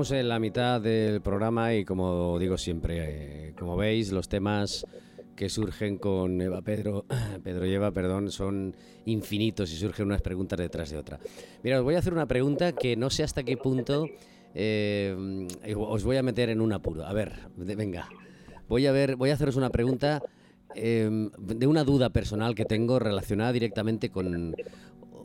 Estamos en la mitad del programa y como digo siempre, eh, como veis, los temas que surgen con Eva Pedro, Pedro y Eva, perdón, son infinitos y surgen unas preguntas detrás de otra. Mira, os voy a hacer una pregunta que no sé hasta qué punto eh, os voy a meter en un apuro. A ver, venga, voy a ver, voy a haceros una pregunta em, de una duda personal que tengo relacionada directamente con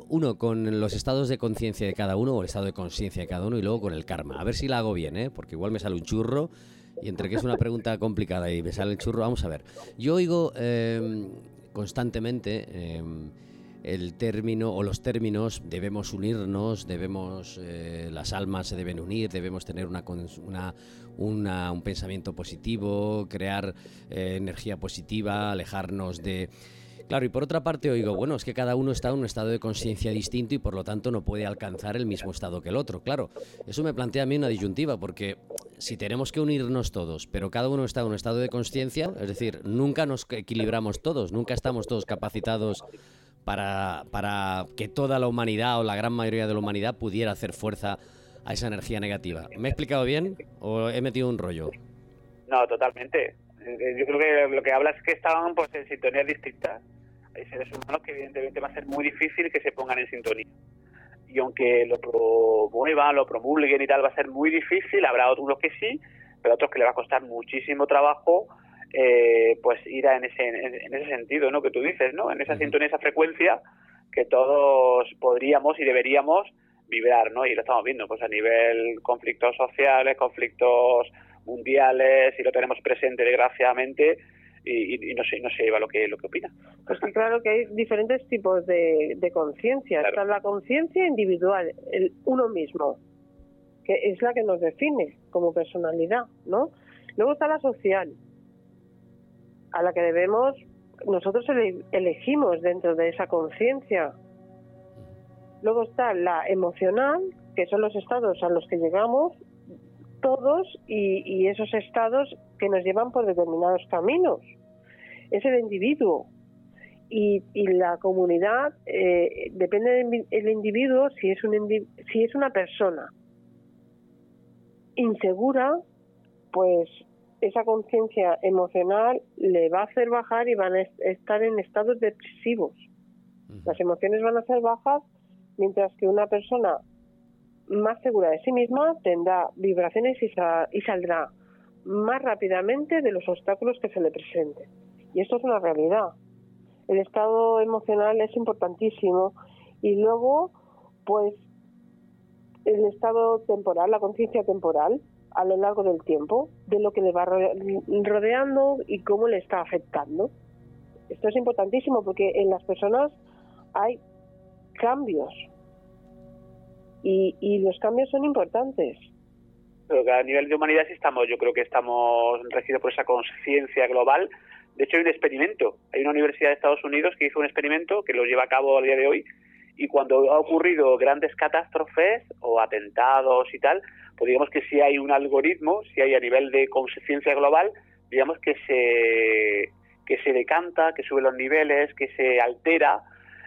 uno con los estados de conciencia de cada uno o el estado de conciencia de cada uno y luego con el karma. A ver si la hago bien, ¿eh? porque igual me sale un churro y entre que es una pregunta complicada y me sale el churro, vamos a ver. Yo oigo em, constantemente em, el término o los términos debemos unirnos, debemos eh, las almas se deben unir, debemos tener una, una, un pensamiento positivo, crear eh, energía positiva, alejarnos de Claro, y por otra parte oigo, bueno, es que cada uno está en un estado de conciencia distinto y por lo tanto no puede alcanzar el mismo estado que el otro. Claro, eso me plantea a mí una disyuntiva, porque si tenemos que unirnos todos, pero cada uno está en un estado de conciencia, es decir, nunca nos equilibramos todos, nunca estamos todos capacitados para, para que toda la humanidad o la gran mayoría de la humanidad pudiera hacer fuerza a esa energía negativa. ¿Me he explicado bien o he metido un rollo? No, totalmente. Eh, yo creo que lo que hablas es que estaban pues, en sintonías distintas hay seres humanos que evidentemente va a ser muy difícil que se pongan en sintonía. Y aunque lo promuevan, lo promulguen y tal, va a ser muy difícil, habrá otros que sí, pero otros que le va a costar muchísimo trabajo eh, pues ir en ese, en, ese sentido, ¿no? Que tú dices, ¿no? En esa sintonía, esa frecuencia que todos podríamos y deberíamos vibrar, ¿no? Y lo estamos viendo, pues a nivel conflictos sociales, conflictos mundiales, y lo tenemos presente desgraciadamente, y, no sé no sé Eva lo que lo que opina. Pues claro que hay diferentes tipos de, conciencia. Está la conciencia individual el uno mismo que es la que nos define como personalidad no luego está la social a la que debemos nosotros elegimos dentro de esa conciencia. Luego está la emocional que son los estados a los que llegamos todos y, esos estados que nos llevan por determinados caminos. Es el individuo. Y, la comunidad eh, depende del individuo si es, un, si es una persona insegura, pues esa conciencia emocional le va a hacer bajar y van a estar en estados depresivos. Las emociones van a ser bajas, mientras que una persona más segura de sí misma tendrá vibraciones y, saldrá más rápidamente de los obstáculos que se le presenten. Y esto es una realidad. El estado emocional es importantísimo y luego, pues, el estado temporal, la conciencia temporal, a lo largo del tiempo, de lo que le va rodeando y cómo le está afectando. Esto es importantísimo porque en las personas hay cambios y, los cambios son importantes. Que a nivel de humanidad sí estamos, yo creo que estamos regidos por esa conciencia global. De hecho, hay un experimento. Hay una universidad de Estados Unidos que hizo un experimento que lo lleva a cabo a día de hoy. Y cuando ha ocurrido grandes catástrofes o atentados y tal, pues digamos que si hay un algoritmo, si hay a nivel de conciencia global, digamos que se, que se decanta, que sube los niveles, que se altera.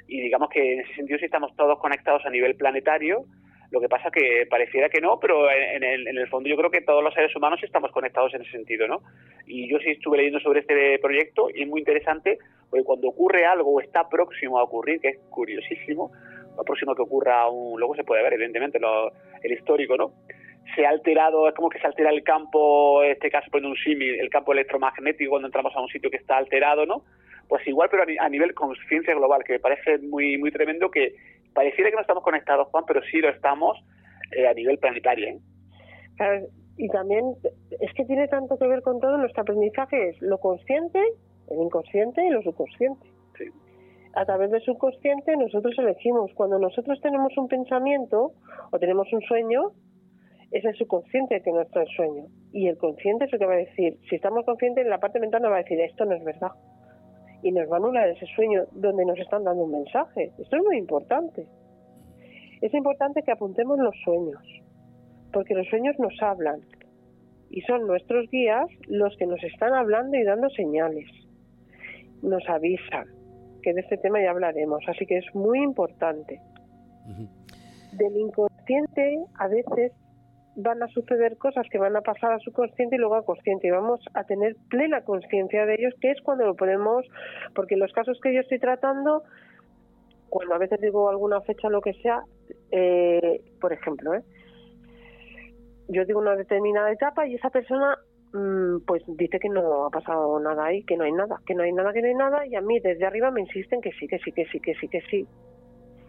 Y digamos que en ese sentido sí estamos todos conectados a nivel planetario lo que pasa que pareciera que no, pero en el, en el fondo yo creo que todos los seres humanos estamos conectados en ese sentido, ¿no? Y yo sí estuve leyendo sobre este proyecto y es muy interesante porque cuando ocurre algo o está próximo a ocurrir, que es curiosísimo, lo próximo que ocurra, luego se puede ver evidentemente el histórico, ¿no? Se ha alterado, es como que se altera el campo, en este caso poniendo un símil, el campo electromagnético cuando entramos a un sitio que está alterado, ¿no? Pues igual, pero a nivel conciencia global, que me parece muy, muy tremendo que pareciera que no estamos conectados, Juan, pero sí lo estamos eh, a nivel planetario. ¿eh? y también es que tiene tanto que ver con todo nuestro aprendizaje, es lo consciente, el inconsciente y lo subconsciente. A través del subconsciente nosotros elegimos, cuando nosotros tenemos un pensamiento o tenemos un sueño, es el subconsciente que nos trae el sueño. Y el consciente es lo que va a decir, si estamos conscientes, la parte mental nos va a decir, esto no es verdad y nos va a anular ese sueño donde nos están dando un mensaje. Esto es muy importante. Es importante que apuntemos los sueños, porque los sueños nos hablan y son nuestros guías los que nos están hablando y dando señales. Nos avisan, que de este tema ya hablaremos, así que es muy importante. Del inconsciente a veces van a suceder cosas que van a pasar a su consciente y luego a consciente y vamos a tener plena conciencia de ellos, que es cuando lo podemos, porque los casos que yo estoy tratando, cuando a veces digo alguna fecha, lo que sea, eh, por ejemplo, ¿eh? yo digo una determinada etapa y esa persona mm, pues dice que no ha pasado nada ahí, que no hay nada, que no hay nada, que no hay nada y a mí desde arriba me insisten que sí, que sí, que sí, que sí, que sí.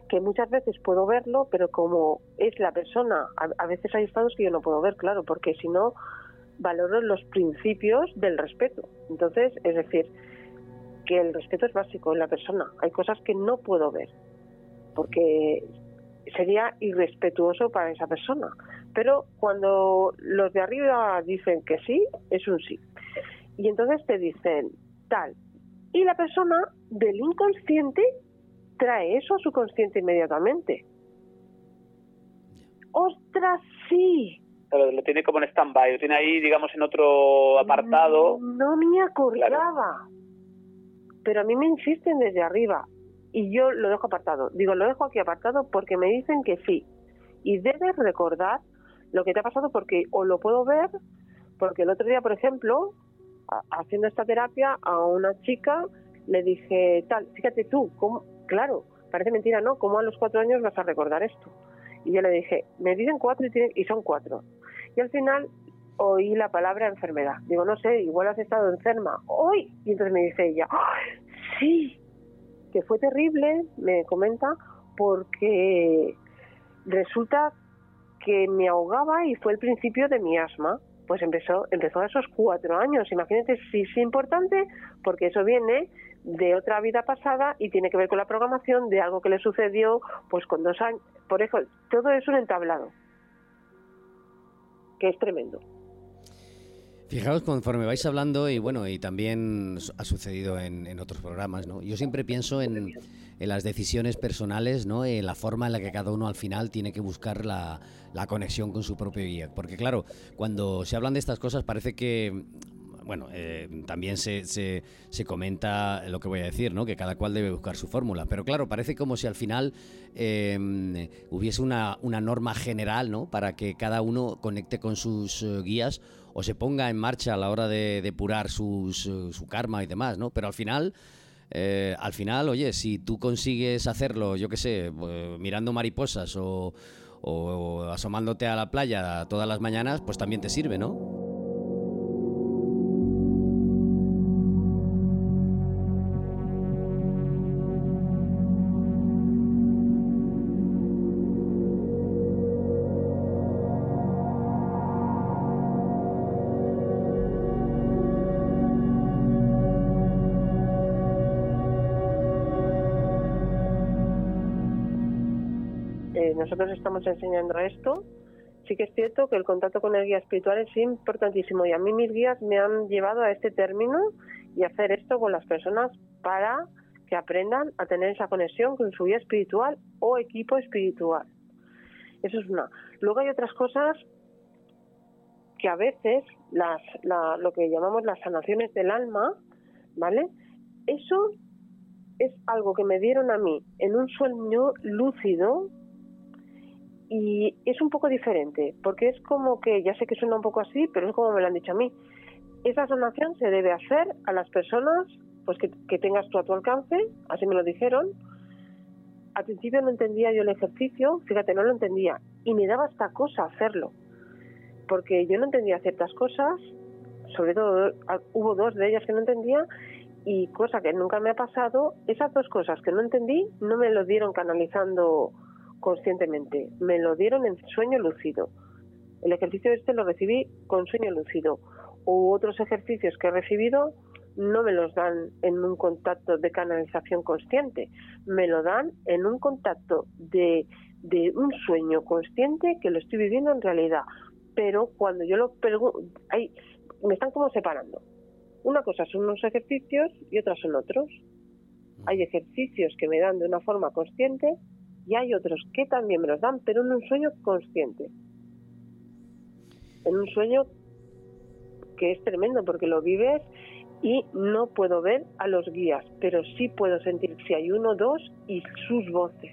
Que muchas veces puedo verlo, pero como es la persona, a, veces hay estados que yo no puedo ver, claro, porque si no valoro los principios del respeto. Entonces, es decir, que el respeto es básico en la persona. Hay cosas que no puedo ver, porque sería irrespetuoso para esa persona. Pero cuando los de arriba dicen que sí, es un sí. Y entonces te dicen tal. Y la persona del inconsciente trae eso a su consciente inmediatamente. ¡Ostras, sí! Pero lo tiene como en stand-by, lo tiene ahí, digamos, en otro apartado. No, me acordaba. Pero a mí me insisten desde arriba y yo lo dejo apartado. Digo, lo dejo aquí apartado porque me dicen que sí. Y debes recordar lo que te ha pasado porque o lo puedo ver, porque el otro día, por ejemplo, haciendo esta terapia a una chica le dije, tal, fíjate tú, ¿cómo? Claro, parece mentira, ¿no? ¿Cómo a los cuatro años vas a recordar esto? Y yo le dije, me dicen cuatro y, y son cuatro. Y al final oí la palabra enfermedad. Digo, no sé, igual has estado enferma. ¡Hoy! Y entonces me dice ella, sí, que fue terrible, me comenta, porque resulta que me ahogaba y fue el principio de mi asma. Pues empezó, empezó a esos cuatro años. Imagínate si es importante, porque eso viene de otra vida pasada y tiene que ver con la programación de algo que le sucedió pues con dos años. Por eso, todo es un entablado, que es tremendo. Fijaos conforme vais hablando y bueno, y también ha sucedido en, otros programas, ¿no? Yo siempre pienso en, las decisiones personales, ¿no? En la forma en la que cada uno al final tiene que buscar la, conexión con su propio guía. Porque claro, cuando se hablan de estas cosas parece que bueno, eh, también se, se, comenta lo que voy a decir, ¿no? Que cada cual debe buscar su fórmula. Pero claro, parece como si al final em, hubiese una, una, norma general, ¿no? Para que cada uno conecte con sus eh, guías o se ponga en marcha a la hora de depurar su karma y demás, ¿no? Pero al final... Eh, al final, oye, si tú consigues hacerlo, yo qué sé, eh, mirando mariposas o, o asomándote a la playa todas las mañanas, pues también te sirve, ¿no? Nosotros estamos enseñando esto, sí que es cierto que el contacto con el guía espiritual es importantísimo y a mí mis guías me han llevado a este término y hacer esto con las personas para que aprendan a tener esa conexión con su guía espiritual o equipo espiritual. Eso es una. Luego hay otras cosas que a veces las, lo que llamamos las sanaciones del alma, ¿vale? Eso es algo que me dieron a mí en un sueño lúcido y es un poco diferente, porque es como que, ya sé que suena un poco así, pero es como me lo han dicho a mí. Esa sanación se debe hacer a las personas pues que, que tengas tú a tu alcance, así me lo dijeron. Al principio no entendía yo el ejercicio, fíjate, no lo entendía, y me daba esta cosa hacerlo, porque yo no entendía ciertas cosas, sobre todo hubo dos de ellas que no entendía, y cosa que nunca me ha pasado, esas dos cosas que no entendí no me lo dieron canalizando conscientemente. Me lo dieron en sueño lúcido. El ejercicio este lo recibí con sueño lúcido. U otros ejercicios que he recibido no me los dan en un contacto de canalización consciente, me lo dan en un contacto de, un sueño consciente que lo estoy viviendo en realidad. Pero cuando yo lo pregunto, me están como separando. Una cosa son unos ejercicios y otras son otros. Hay ejercicios que me dan de una forma consciente y hay otros que también me los dan, pero en un sueño consciente. En un sueño que es tremendo porque lo vives y no puedo ver a los guías, pero sí puedo sentir si hay uno, dos y sus voces.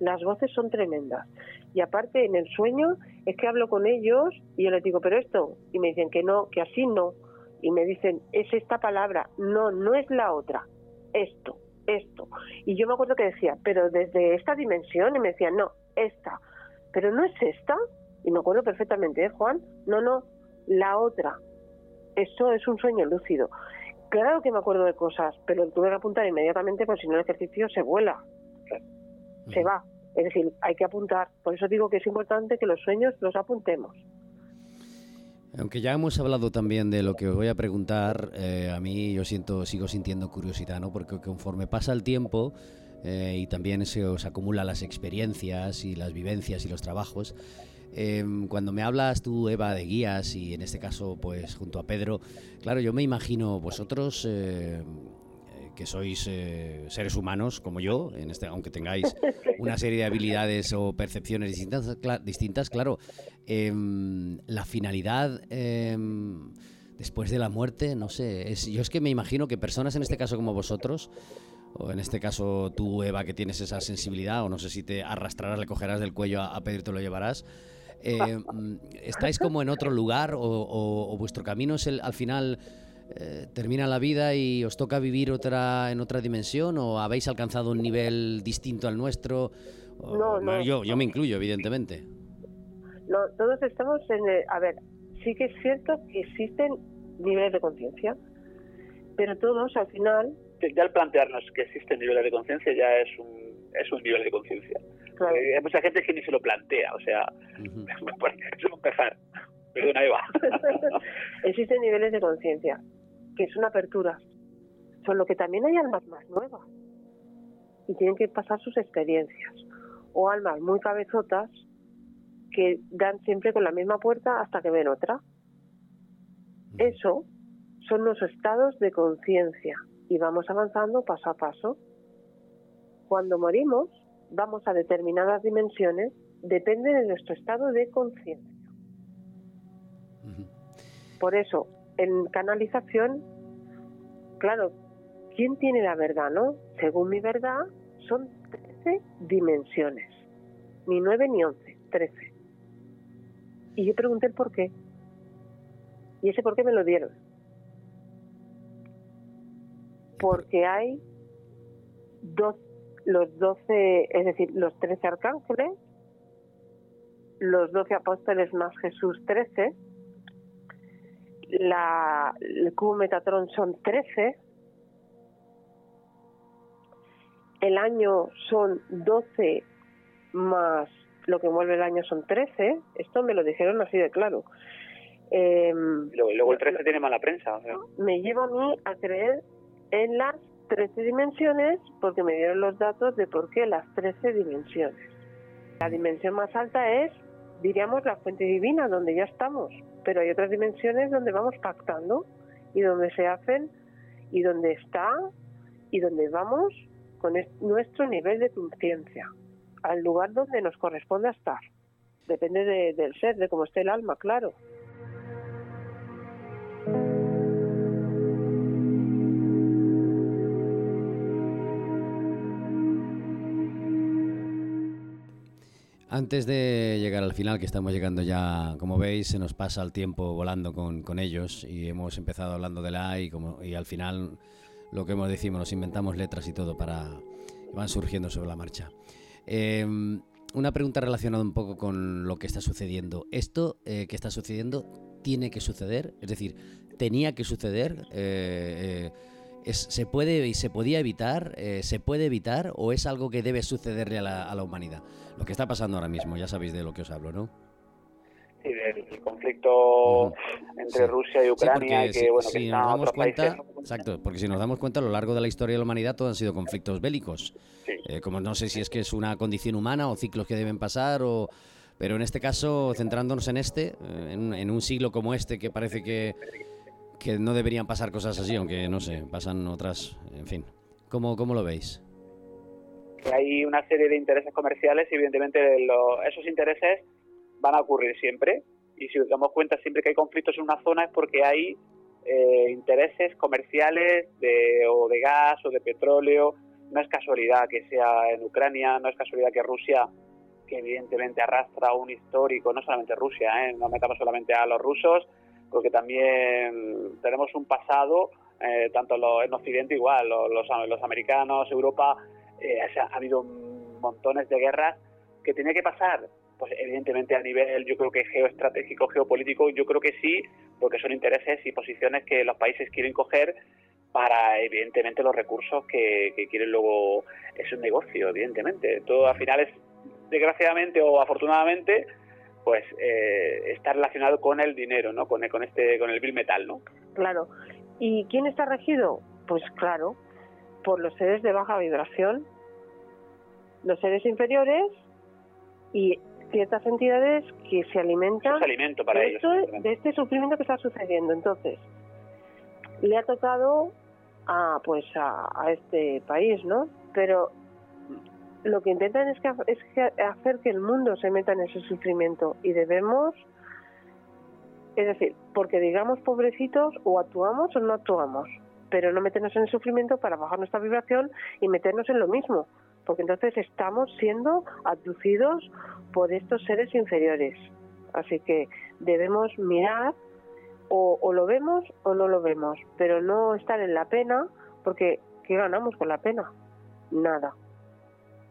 Las voces son tremendas. Y aparte, en el sueño, es que hablo con ellos y yo les digo, pero esto, y me dicen que no, que así no. Y me dicen, es esta palabra, no, no es la otra, esto, esto. Y yo me acuerdo que decía, pero desde esta dimensión, y me decían, no, esta, pero no es esta. Y me acuerdo perfectamente, ¿eh, Juan? No, no, la otra. Eso es un sueño lúcido. Claro que me acuerdo de cosas, pero tuve que apuntar inmediatamente porque si no el ejercicio se vuela, se va. Es decir, hay que apuntar. Por eso digo que es importante que los sueños los apuntemos. Aunque ya hemos hablado también de lo que os voy a preguntar, eh, a mí yo siento, sigo sintiendo curiosidad, ¿no? Porque conforme pasa el tiempo eh, y también se os acumulan las experiencias y las vivencias y los trabajos, Em, cuando me hablas tú, Eva, de guías y en este caso, pues junto a Pedro, claro, yo me imagino vosotros eh, que sois eh, seres humanos como yo, en este, aunque tengáis una serie de habilidades o percepciones distintas, distintas claro, em, la finalidad em, después de la muerte, no sé, es, yo es que me imagino que personas en este caso como vosotros, o en este caso tú, Eva, que tienes esa sensibilidad, o no sé si te arrastrarás, le cogerás del cuello a, a Pedro y te lo llevarás, eh, mm, ¿Estáis como en otro lugar o, vuestro camino es el, al final eh, termina la vida y os toca vivir otra en otra dimensión o habéis alcanzado un nivel distinto al nuestro? no, no, yo, yo me incluyo, evidentemente. No, todos estamos en... a ver, sí que es cierto que existen niveles de conciencia, pero todos al final... Ya al plantearnos que existen niveles de conciencia ya es un, es un nivel de conciencia. Eh, hay mucha gente que ni se lo plantea, o sea, eso empezar. Perdona, Eva. Existen niveles de conciencia, que es una apertura. Solo que también hay almas más nuevas y tienen que pasar sus experiencias. O almas muy cabezotas que dan siempre con la misma puerta hasta que ven otra. Eso son los estados de conciencia y vamos avanzando paso a paso. Cuando morimos, vamos a determinadas dimensiones depende de nuestro estado de conciencia. Por eso, en canalización, claro, ¿quién tiene la verdad, no? Según mi verdad, son 13 dimensiones. Ni 9 ni 11, 13. Y yo pregunté el por qué. Y ese por qué me lo dieron. Porque hay 12 los doce, es decir, los trece arcángeles, los doce apóstoles más Jesús trece, la, el cubo Metatron son trece, el año son doce más lo que envuelve el año son trece, esto me lo dijeron así de claro. Eh, luego, luego, el 13 tiene mala prensa. Me lleva a mí a creer en las 13 dimensiones porque me dieron los datos de por qué las 13 dimensiones. La dimensión más alta es, diríamos, la fuente divina, donde ya estamos, pero hay otras dimensiones donde vamos pactando y donde se hacen y donde está y donde vamos con nuestro nivel de conciencia, al lugar donde nos corresponde estar. Depende del ser, de cómo esté el alma, claro. Antes de llegar al final, que estamos llegando ya, como veis, se nos pasa el tiempo volando con, ellos y hemos empezado hablando de la y, como, y al final lo que hemos decimos, nos inventamos letras y todo para van surgiendo sobre la marcha. Em, una pregunta relacionada un poco con lo que está sucediendo. ¿Esto eh, que está sucediendo tiene que suceder? Es decir, ¿tenía que suceder? Eh, eh, ¿Se puede y se podía evitar? Eh, ¿Se puede evitar o es algo que debe sucederle a la, humanidad? Lo que está pasando ahora mismo, ya sabéis de lo que os hablo, ¿no? Sí, del conflicto entre Rusia y Ucrania. que, bueno, si nos damos cuenta, exacto, porque si nos damos cuenta a lo largo de la historia de la humanidad todos han sido conflictos bélicos. Eh, como no sé si es que es una condición humana o ciclos que deben pasar o pero en este caso centrándonos en este, eh, en un siglo como este que parece que que no deberían pasar cosas así, aunque no sé, pasan otras, en fin. ¿Cómo, cómo lo veis? Que hay una serie de intereses comerciales y evidentemente esos intereses van a ocurrir siempre. Y si nos damos cuenta siempre que hay conflictos en una zona es porque hay eh, intereses comerciales de, o de gas o de petróleo. No es casualidad que sea en Ucrania, no es casualidad que Rusia que evidentemente arrastra un histórico, no solamente Rusia, ¿eh? no metamos solamente a los rusos, porque también tenemos un pasado, eh, tanto en Occidente igual, los, los, americanos, Europa, eh, ha habido montones de guerras que tenía que pasar, pues evidentemente a nivel, yo creo que geoestratégico, geopolítico, yo creo que sí, porque son intereses y posiciones que los países quieren coger para evidentemente los recursos que, quieren luego es un negocio evidentemente. Todo al final es desgraciadamente o afortunadamente pues eh, está relacionado con el dinero no con, con este con el bill metal no claro. Y quién está regido pues claro por los seres de baja vibración los seres inferiores y ciertas entidades que se alimentan para de, de este sufrimiento que está sucediendo. Entonces le ha tocado a pues a, este país, ¿no? Pero lo que intentan es que, es hacer que el mundo se meta en ese sufrimiento y debemos, es decir, porque digamos pobrecitos o actuamos o no actuamos, pero no meternos en el sufrimiento para bajar nuestra vibración y meternos en lo mismo, porque entonces estamos siendo abducidos por estos seres inferiores. Así que debemos mirar o, lo vemos o no lo vemos, pero no estar en la pena, porque ¿qué ganamos con la pena? Nada.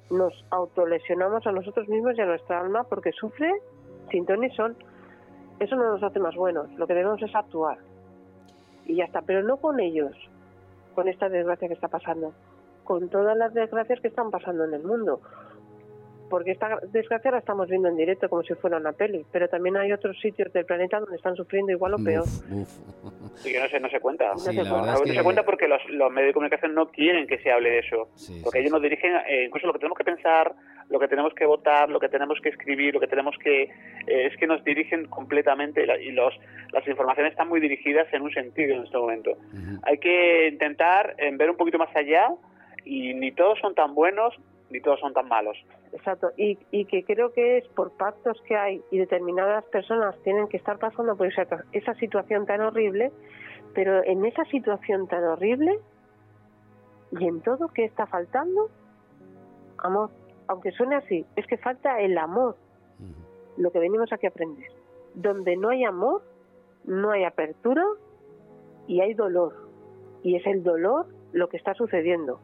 Nos autolesionamos a nosotros mismos y a nuestra alma porque sufre sin ton ni son. Eso no nos hace más buenos. Lo que debemos es actuar. Y ya está, pero no con ellos, con esta desgracia que está pasando, con todas las desgracias que están pasando en el mundo porque esta desgracia la estamos viendo en directo como si fuera una peli, pero también hay otros sitios del planeta donde están sufriendo igual o peor. Y que no se, no se cuenta. no, se, cuenta. porque los, medios de comunicación no quieren que se hable de eso. porque ellos nos dirigen, eh, incluso lo que tenemos que pensar, lo que tenemos que votar, lo que tenemos que escribir, lo que tenemos que... Eh, es que nos dirigen completamente y los, las informaciones están muy dirigidas en un sentido en este momento. Hay que intentar eh, ver un poquito más allá y ni todos son tan buenos ni todos son tan malos. Exacto, y, y que creo que es por pactos que hay y determinadas personas tienen que estar pasando por esa, esa situación tan horrible, pero en esa situación tan horrible y en todo que está faltando, amor, aunque suene así, es que falta el amor, lo que venimos aquí a aprender. Donde no hay amor, no hay apertura y hay dolor. Y es el dolor lo que está sucediendo.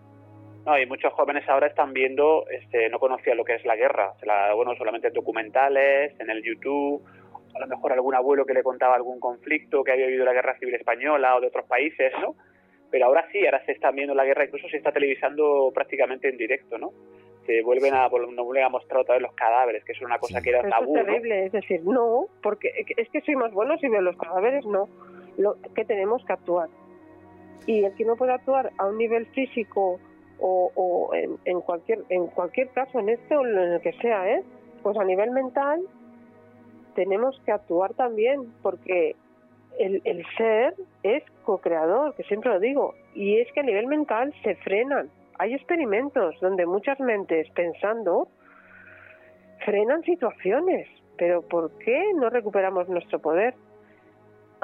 No, y muchos jóvenes ahora están viendo, este, no conocían lo que es la guerra, la, bueno, solamente documentales, en el YouTube, a lo mejor algún abuelo que le contaba algún conflicto que había habido la guerra civil española o de otros países, ¿no? Pero ahora sí, ahora se está viendo la guerra, incluso se está televisando prácticamente en directo, ¿no? Se vuelven a, no vuelven a mostrar otra vez los cadáveres, que es una cosa que era tabú. Es terrible, es decir, no, porque es que soy más bueno si veo los cadáveres, no. Lo, que tenemos que actuar. Y el que no puede actuar a un nivel físico o, en, cualquier en cualquier caso, en este o en el que sea, ¿eh? pues a nivel mental tenemos que actuar también, porque el, el ser es co-creador, que siempre lo digo, y es que a nivel mental se frenan. Hay experimentos donde muchas mentes pensando frenan situaciones, pero ¿por qué no recuperamos nuestro poder?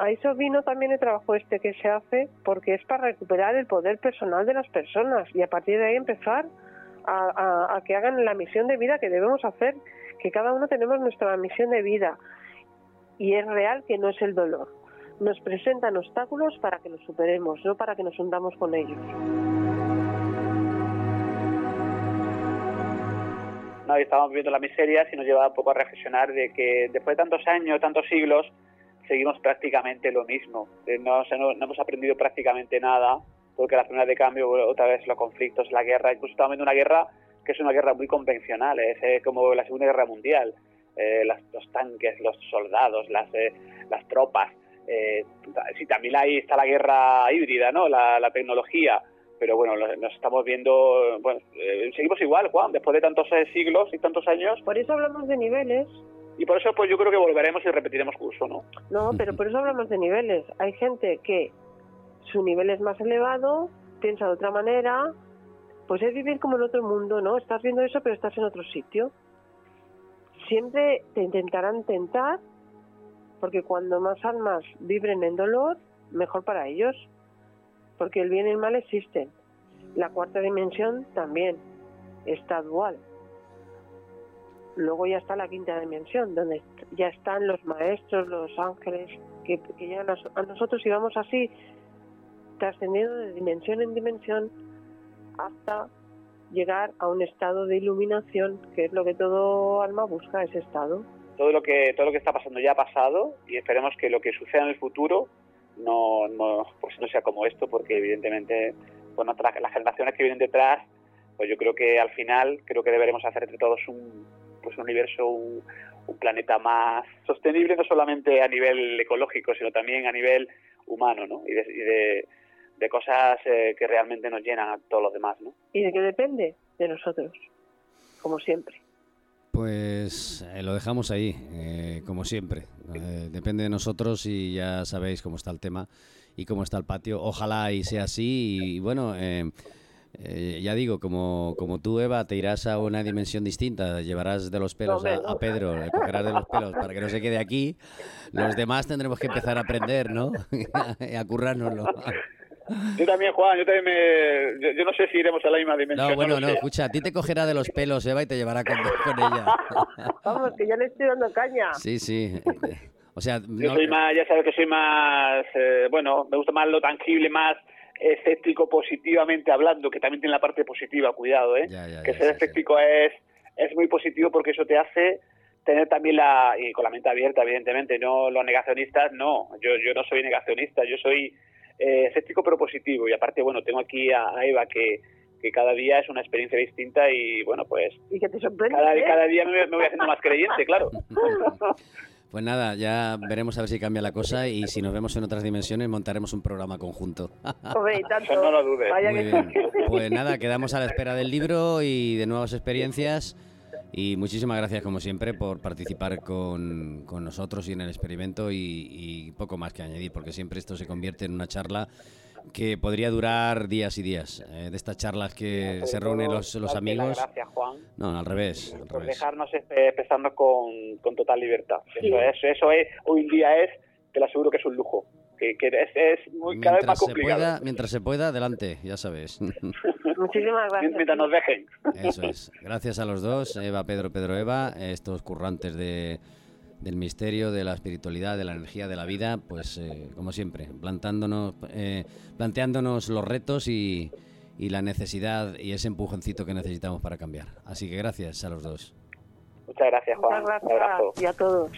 A eso vino también el trabajo este que se hace porque es para recuperar el poder personal de las personas y a partir de ahí empezar a, que hagan la misión de vida que debemos hacer, que cada uno tenemos nuestra misión de vida y es real que no es el dolor. Nos presentan obstáculos para que los superemos, no para que nos hundamos con ellos. No, estábamos viendo la miseria y nos lleva un poco a reflexionar de que después de tantos años, tantos siglos, seguimos prácticamente lo mismo. Eh, no, no, hemos aprendido prácticamente nada, porque la primera de cambio, otra vez los conflictos, la guerra, incluso estamos viendo una guerra que es una guerra muy convencional, es eh, como la Segunda Guerra Mundial. Eh, los tanques, los soldados, las, las tropas. sí, también ahí está la guerra híbrida, ¿no? La, la tecnología. Pero bueno, nos estamos viendo, bueno, seguimos igual, Juan, después de tantos siglos y tantos años. Por eso hablamos de niveles. Y por eso pues yo creo que volveremos y repetiremos curso, ¿no? No, pero por eso hablamos de niveles. Hay gente que su nivel es más elevado, piensa de otra manera, pues es vivir como en otro mundo, ¿no? Estás viendo eso, pero estás en otro sitio. Siempre te intentarán tentar, porque cuando más almas vibren en dolor, mejor para ellos, porque el bien y el mal existen. La cuarta dimensión también está dual. Luego ya está la quinta dimensión, donde ya están los maestros, los ángeles, que, que ya a nosotros íbamos así, trascendiendo de dimensión en dimensión hasta llegar a un estado de iluminación, que es lo que todo alma busca, ese estado. Todo lo que todo lo que está pasando ya ha pasado y esperemos que lo que suceda en el futuro no, no pues no sea como esto, porque evidentemente bueno, las generaciones que vienen detrás, pues yo creo que al final creo que deberemos hacer entre todos un pues un universo, un, planeta más sostenible, no solamente a nivel ecológico, sino también a nivel humano, ¿no? Y de, de, cosas eh, que realmente nos llenan a todos los demás, ¿no? ¿Y de qué depende? De nosotros, como siempre. Pues eh, lo dejamos ahí, eh, como siempre. depende de nosotros y ya sabéis cómo está el tema y cómo está el patio. Ojalá y sea así. Y bueno, eh, ya digo, como, como tú, Eva, te irás a una dimensión distinta, llevarás de los pelos a, Pedro, le cogerás de los pelos para que no se quede aquí. Los demás tendremos que empezar a aprender, ¿no? a currárnoslo. Yo también, Juan, yo también me... Yo, no sé si iremos a la misma dimensión. No, bueno, no, escucha, a ti te cogerá de los pelos, Eva, y te llevará con, ella. Vamos, que ya le estoy dando caña. Sí, sí. O sea, yo soy más, ya sabes que soy más, eh, bueno, me gusta más lo tangible, más escéptico positivamente hablando, que también tiene la parte positiva, cuidado, ¿eh? que ser escéptico es, es muy positivo porque eso te hace tener también la, y con la mente abierta, evidentemente, no los negacionistas, no, yo, yo no soy negacionista, yo soy eh, escéptico pero positivo y aparte, bueno, tengo aquí a, Eva que, que cada día es una experiencia distinta y bueno, pues... Y que te sorprende. Cada, ¿eh? cada día me, me voy haciendo más creyente, claro. Pues nada, ya veremos a ver si cambia la cosa y si nos vemos en otras dimensiones montaremos un programa conjunto. no lo dudes. Pues nada, quedamos a la espera del libro y de nuevas experiencias. Y muchísimas gracias, como siempre, por participar con, con nosotros y en el experimento y, y, poco más que añadir, porque siempre esto se convierte en una charla que podría durar días y días. Eh, de estas charlas que se reúnen los, los amigos. Gracias, Juan. No, al revés. por dejarnos empezando con, con, total libertad. Eso, es, eso es, hoy en día es, te lo aseguro que es un lujo. Que, que es, es muy, cada vez más complicado. Se pueda, mientras se pueda, adelante, ya sabes. Muchísimas gracias. Mientras nos dejen. Eso es. Gracias a los dos, Eva, Pedro, Pedro, Eva, estos currantes de del misterio, de la espiritualidad, de la energía, de la vida, pues eh, como siempre, plantándonos, eh, planteándonos los retos y, y, la necesidad y ese empujoncito que necesitamos para cambiar. Así que gracias a los dos. Muchas gracias, Juan. Muchas gracias y a todos.